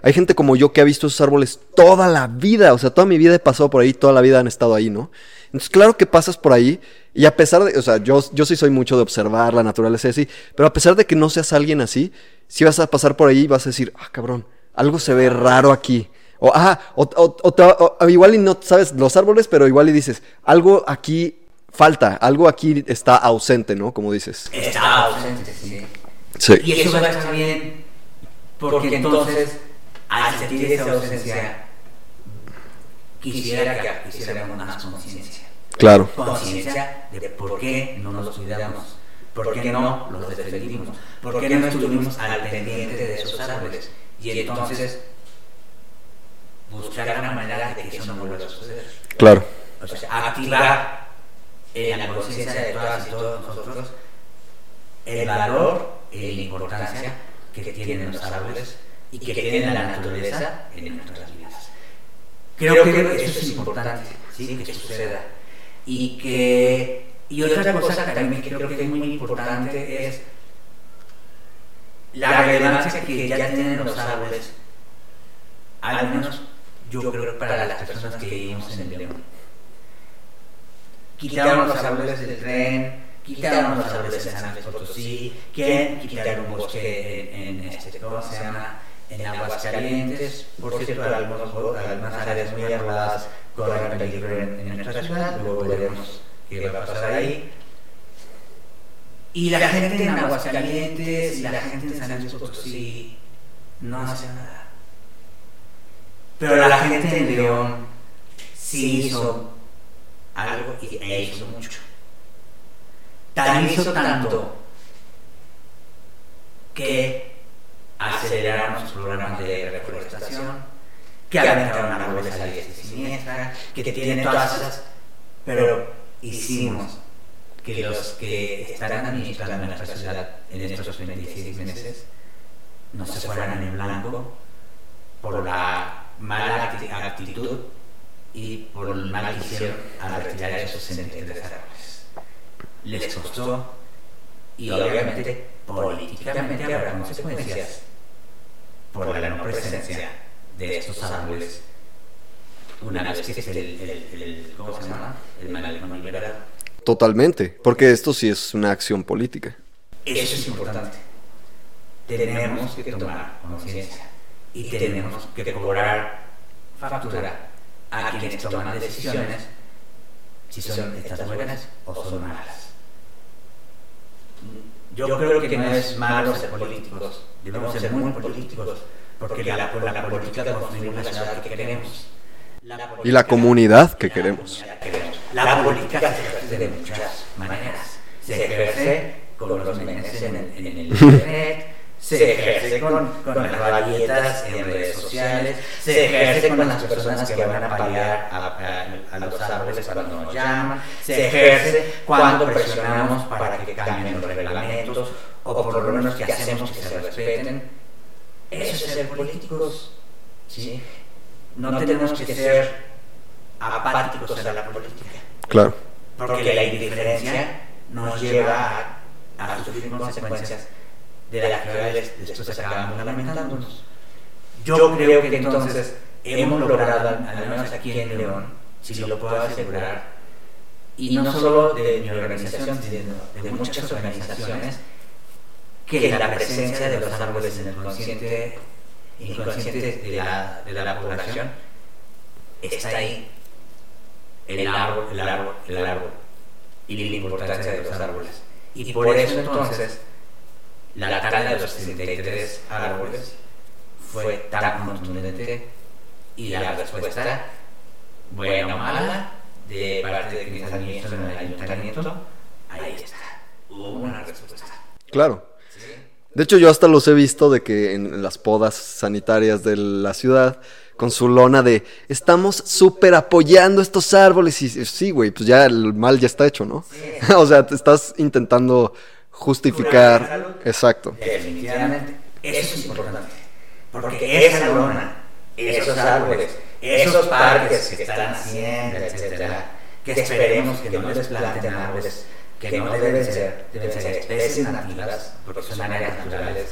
hay gente como yo que ha visto esos árboles toda la vida, o sea, toda mi vida he pasado por ahí, toda la vida han estado ahí, ¿no? Entonces, claro que pasas por ahí y a pesar de, o sea, yo, sí soy mucho de observar la naturaleza así, pero a pesar de que no seas alguien así, si vas a pasar por ahí vas a decir, ah, cabrón, algo se ve raro aquí. O, ah, o, o- o o- igual y no sabes los árboles, pero igual y dices, algo aquí falta, algo aquí está ausente, ¿no? Como dices. Está ausente, sí. Sí. Y eso va a estar bien, porque entonces, al sentir esa ausencia, quisiera que hiciéramos más conciencia. Claro. Conciencia de por qué no nos cuidamos, por qué no los defendimos, por qué no estuvimos al pendiente de esos árboles. Y entonces, buscar una manera de que eso no vuelva a suceder. Claro. O sea, activar en la conciencia de todas y todos nosotros el valor y la importancia que tienen los árboles y que tiene la naturaleza en nuestras vidas. Creo que eso es importante, ¿sí? que suceda. Y que y otra cosa que también creo que es muy importante es la relevancia que ya tienen los árboles, al menos yo creo que para las personas que vivimos en el León. Quitaron los árboles del tren, quitaron los árboles en San Luis Potosí, quieren quitar un bosque en, en este, ¿cómo se llama? En Aguascalientes, por cierto, algunos, algunas áreas muy arboladas corren peligro en, en nuestra ciudad, luego veremos qué va a pasar ahí. Y la gente en Aguascalientes y la gente en San Luis Potosí no hace nada. Pero la gente en León sí hizo algo y e hizo mucho. Tan hizo tanto que aceleraron los programas de reforestación, que aventaron árboles a la diestra y siniestra, que tienen todas esas, pero hicimos que los que estarán administrando nuestra ciudad en estos 26 meses no se fueran en blanco por la mala acti- actitud y por el mal que hicieron al retirar esos 63 árboles. Les costó y obviamente políticamente habrá consecuencias por la no presencia de estos árboles una vez que esté el, el, el- ¿cómo se llama? El malecón liberado. Totalmente, porque esto sí es una acción política. Eso es importante. Tenemos que tomar conciencia y tenemos que cobrar factura a quienes toman decisiones si son estas buenas o son malas. Yo creo que no es malo ser políticos, debemos ser muy políticos, porque la, por la política construimos la ciudad que queremos. Y la comunidad que queremos. La política se ejerce de muchas maneras. Se ejerce con los memes en el, en el internet, se ejerce con, con las rabietas en redes sociales, se ejerce con las personas que van a paliar a, a- a los árboles cuando nos llaman, se ejerce cuando presionamos para que cambien los reglamentos o por lo menos que hacemos que se respeten. Eso es ser políticos. ¿sí? No tenemos que ser apáticos a la política, Claro. porque la indiferencia nos lleva a, a sufrir consecuencias de las que después acabamos lamentándonos. Yo creo que entonces hemos logrado, al menos aquí en León, si lo puedo asegurar, y no solo de mi organización, sino de muchas organizaciones, que la presencia de los árboles en el consciente inconsciente de la, de la población está ahí. El árbol, el árbol, el árbol. Y la importancia de los árboles. Y por eso entonces la tala de los 63 árboles fue tan contundente y la respuesta, buena o mala, de parte de quienes administran el ayuntamiento, ahí está. Hubo una respuesta. Claro. De hecho, yo hasta los he visto de que en las podas sanitarias de la ciudad, con su lona de estamos súper apoyando estos árboles. Y sí, güey, pues ya el mal ya está hecho, ¿no? o sea, te estás intentando justificar. Exacto. Definitivamente, eso es importante. Porque esa lona, esos árboles, esos parques que están haciendo, etcétera, que esperemos que no les planten árboles, que no deben ser, deben ser especies nativas, porque son áreas naturales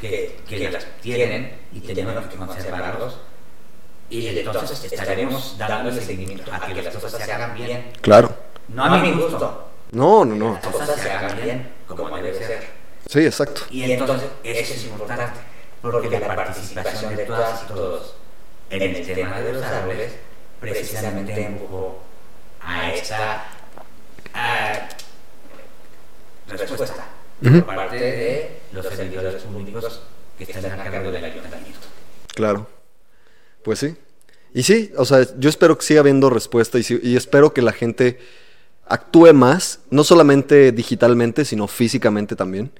que, que las tienen y tenemos que conservarlos. Y entonces estaremos dándole seguimiento a que las cosas se hagan bien. Claro. No a mi gusto, No, no, no. las cosas se hagan bien como debe ser. Sí, exacto. Y entonces eso es importante, porque la participación de todas y todos en el tema de los árboles precisamente empujó a esta a, respuesta Ujú. por parte de los servidores públicos que están a cargo del ayuntamiento. Claro. Pues sí. Y sí, o sea, yo espero que siga habiendo respuesta y, sí- y espero que la gente actúe más, no solamente digitalmente, sino físicamente también.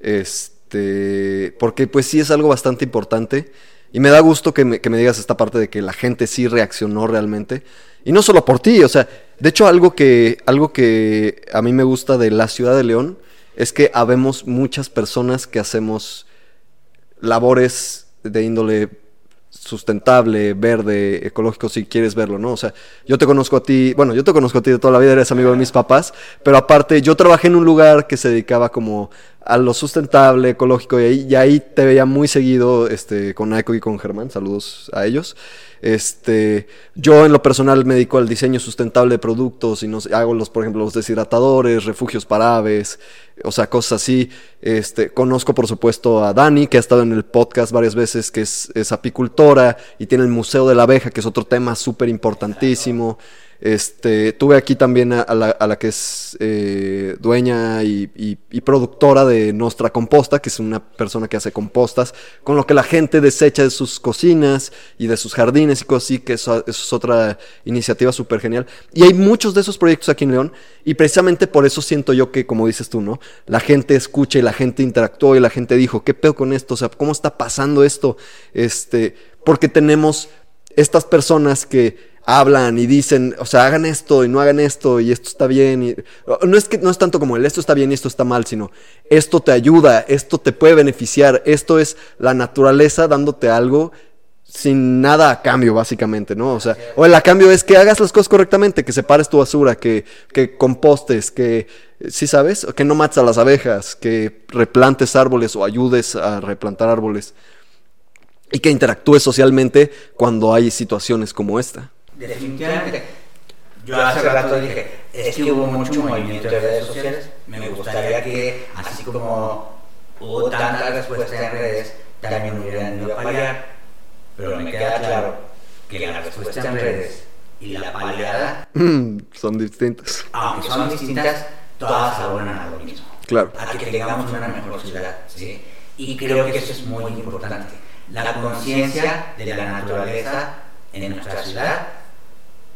Este, porque pues sí es algo bastante importante. Y me da gusto que me, digas esta parte de que la gente sí reaccionó realmente. Y no solo por ti, o sea, de hecho algo que, algo que a mí me gusta de la ciudad de León es que habemos muchas personas que hacemos labores de índole sustentable, verde, ecológico, si quieres verlo, ¿no? O sea, yo te conozco a ti, bueno, yo te conozco a ti de toda la vida, eres amigo de mis papás, pero aparte yo trabajé en un lugar que se dedicaba como a lo sustentable, ecológico, y ahí, te veía muy seguido este, con Aiko y con Germán, saludos a ellos. Este, yo en lo personal me dedico al diseño sustentable de productos y no sé, hago los, por ejemplo, los deshidratadores, refugios para aves, o sea, cosas así. Este, conozco por supuesto a Dani, que ha estado en el podcast varias veces, que es, es apicultora y tiene el Museo de la Abeja, que es otro tema súper importantísimo. Este, tuve aquí también a, la, a la que es eh, dueña y, y- y productora de Nostra Composta, que es una persona que hace compostas, con lo que la gente desecha de sus cocinas y de sus jardines y cosas así, que eso, eso es otra iniciativa súper genial. Y hay muchos de esos proyectos aquí en León, y precisamente por eso siento yo que, como dices tú, ¿no? La gente escucha y la gente interactuó y la gente dijo, ¿qué pedo con esto? O sea, ¿cómo está pasando esto? Este, porque tenemos estas personas que hablan y dicen, o sea, hagan esto y no hagan esto y esto está bien. Y, no es que no es tanto como el esto está bien y esto está mal, sino esto te ayuda, esto te puede beneficiar, esto es la naturaleza dándote algo sin nada a cambio, básicamente, ¿no? O sea, o el a cambio es que hagas las cosas correctamente, que separes tu basura, que, que compostes, que, ¿sí sabes? Que no mates a las abejas, que replantes árboles o ayudes a replantar árboles y que interactúes socialmente cuando hay situaciones como esta. Definitivamente. Yo hace rato dije, es que hubo mucho movimiento de redes sociales. Me gustaría que, así como hubo tanta respuesta en redes, también hubieran ido a paliar. Pero me queda claro que la respuesta en redes y la paliada, Mm, Son distintas. aunque son distintas, todas abonan a lo mismo. Claro. a que tengamos una mejor ciudad. ¿sí? Y creo que eso es muy importante. La conciencia de la naturaleza en nuestra ciudad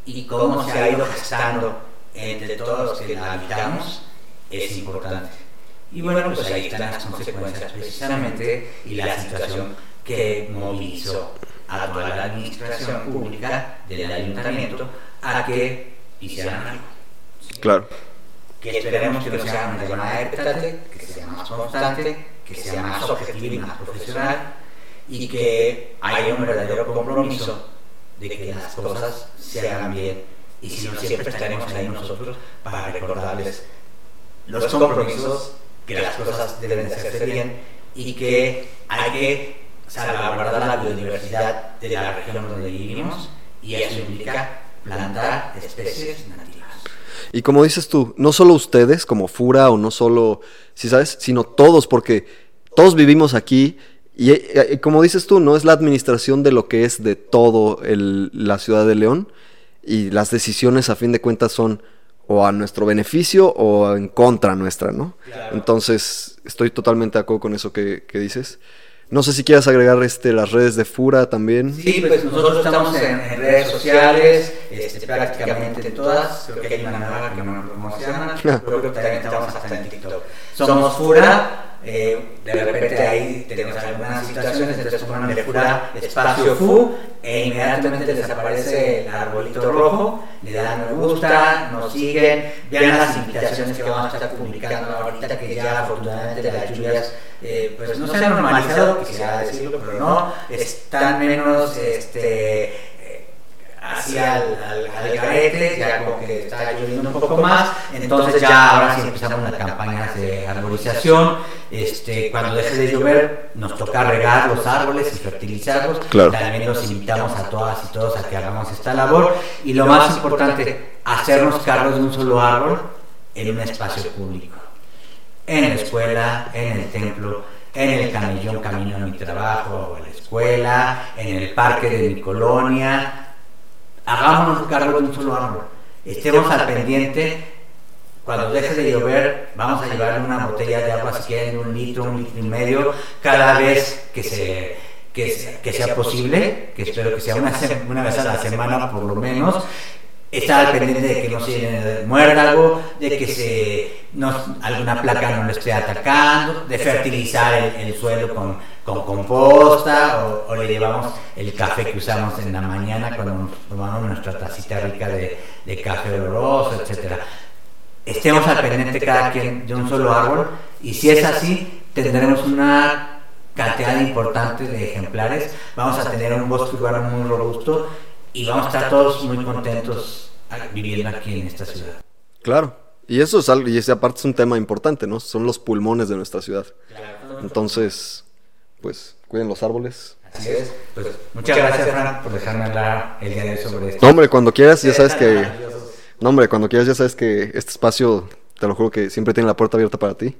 y cómo se ha ido gestando entre todos los que la habitamos es importante. Y bueno, pues ahí están las consecuencias precisamente y la situación que movilizó a toda la administración pública del ayuntamiento a que hicieran algo Claro. que esperemos que no sea una llamada de que sea más constante, que sea más objetiva y más profesional y que haya un verdadero compromiso de que las cosas se hagan bien. Y si no, siempre estaremos ahí nosotros para recordarles los compromisos, que las cosas deben de hacerse bien y que hay que salvaguardar la biodiversidad de la región donde vivimos y eso implica plantar especies nativas. Y como dices tú, no solo ustedes como Fura o no solo, si sabes, sino todos, porque todos vivimos aquí y, eh, eh, como dices tú, no es la administración de lo que es de todo el- la ciudad de León y las decisiones a fin de cuentas son o a nuestro beneficio o en contra nuestra, ¿no? Entonces, estoy totalmente de acuerdo con eso que, que dices. No sé si quieras agregar este, las redes de Fura también. Sí, pues nosotros estamos en, en redes sociales, este, prácticamente en todas. Creo que hay una nueva que no me se llama. Creo que también estamos hasta en TikTok. Somos Fura. Eh, de repente ahí tenemos algunas situaciones, entonces ponen Fura espacio Fu e inmediatamente les aparece el arbolito rojo, le dan me gusta, nos siguen, vean las invitaciones que vamos a estar publicando ahorita que ya afortunadamente las lluvias eh, pues no se han normalizado, quisiera decirlo, pero no, están menos este, eh, hacia al, al, al garete, ya como que está lloviendo un poco más, entonces ya ahora sí empezamos las campañas de arborización, este, cuando deje de llover nos toca regar los árboles y fertilizarlos, Claro. también los invitamos a todas y todos a que hagamos esta labor y lo más importante, hacernos cargo de un solo árbol en un espacio público en la escuela, en el templo, en el camellón camino a mi trabajo o a la escuela, en el parque de mi colonia. Hagámonos cargo de un solo árbol. Estemos al pendiente. Cuando deje de llover, vamos a llevarle una botella de agua, si quieren, un litro, un litro y medio, cada vez que, se, que, se- que sea posible, que espero que sea una, vez a la semana por lo menos, estar al pendiente de que no se muerda algo, de que se, no, alguna placa no lo esté atacando, de fertilizar el, el suelo con, con composta o, o le llevamos el café que usamos en la mañana cuando tomamos nuestra tacita rica de, de café oloroso, etcétera. Estemos al pendiente cada quien de un solo árbol y si es así tendremos una cantidad importante de ejemplares, vamos a tener un bosque urbano muy robusto y vamos a estar todos muy contentos viviendo aquí en esta ciudad. Claro. Y eso es algo, y ese aparte es un tema importante, ¿no? Son los pulmones de nuestra ciudad. Entonces, pues, cuiden los árboles. Así es. Pues, muchas gracias, Fran, por dejarme hablar el día de hoy sobre esto. No, hombre, cuando quieras, ya sabes que. No, hombre, cuando quieras, ya sabes que este espacio, te lo juro que siempre tiene la puerta abierta para ti.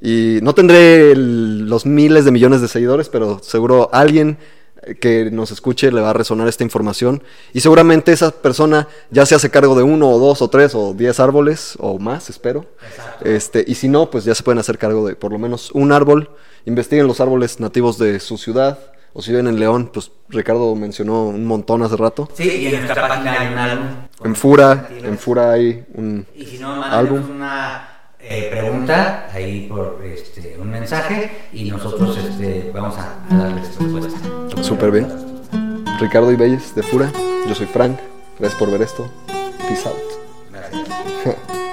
Y no tendré el- los miles de millones de seguidores, pero seguro alguien que nos escuche le va a resonar esta información. Y seguramente esa persona ya se hace cargo de uno o dos o tres o diez árboles o más, espero. Este, y si no, pues ya se pueden hacer cargo de por lo menos un árbol. Investiguen los árboles nativos de su ciudad. O si viven en León, pues Ricardo mencionó un montón hace rato. Sí, y en nuestra página hay un álbum. En Fura, en Fura hay un Y si no, álbum. una eh, pregunta ahí por este, un mensaje y nosotros este, vamos a, a darles respuesta. Súper bien. Ricardo Ibelles de Fura. Yo soy Frank. Gracias por ver esto. Peace out. Gracias.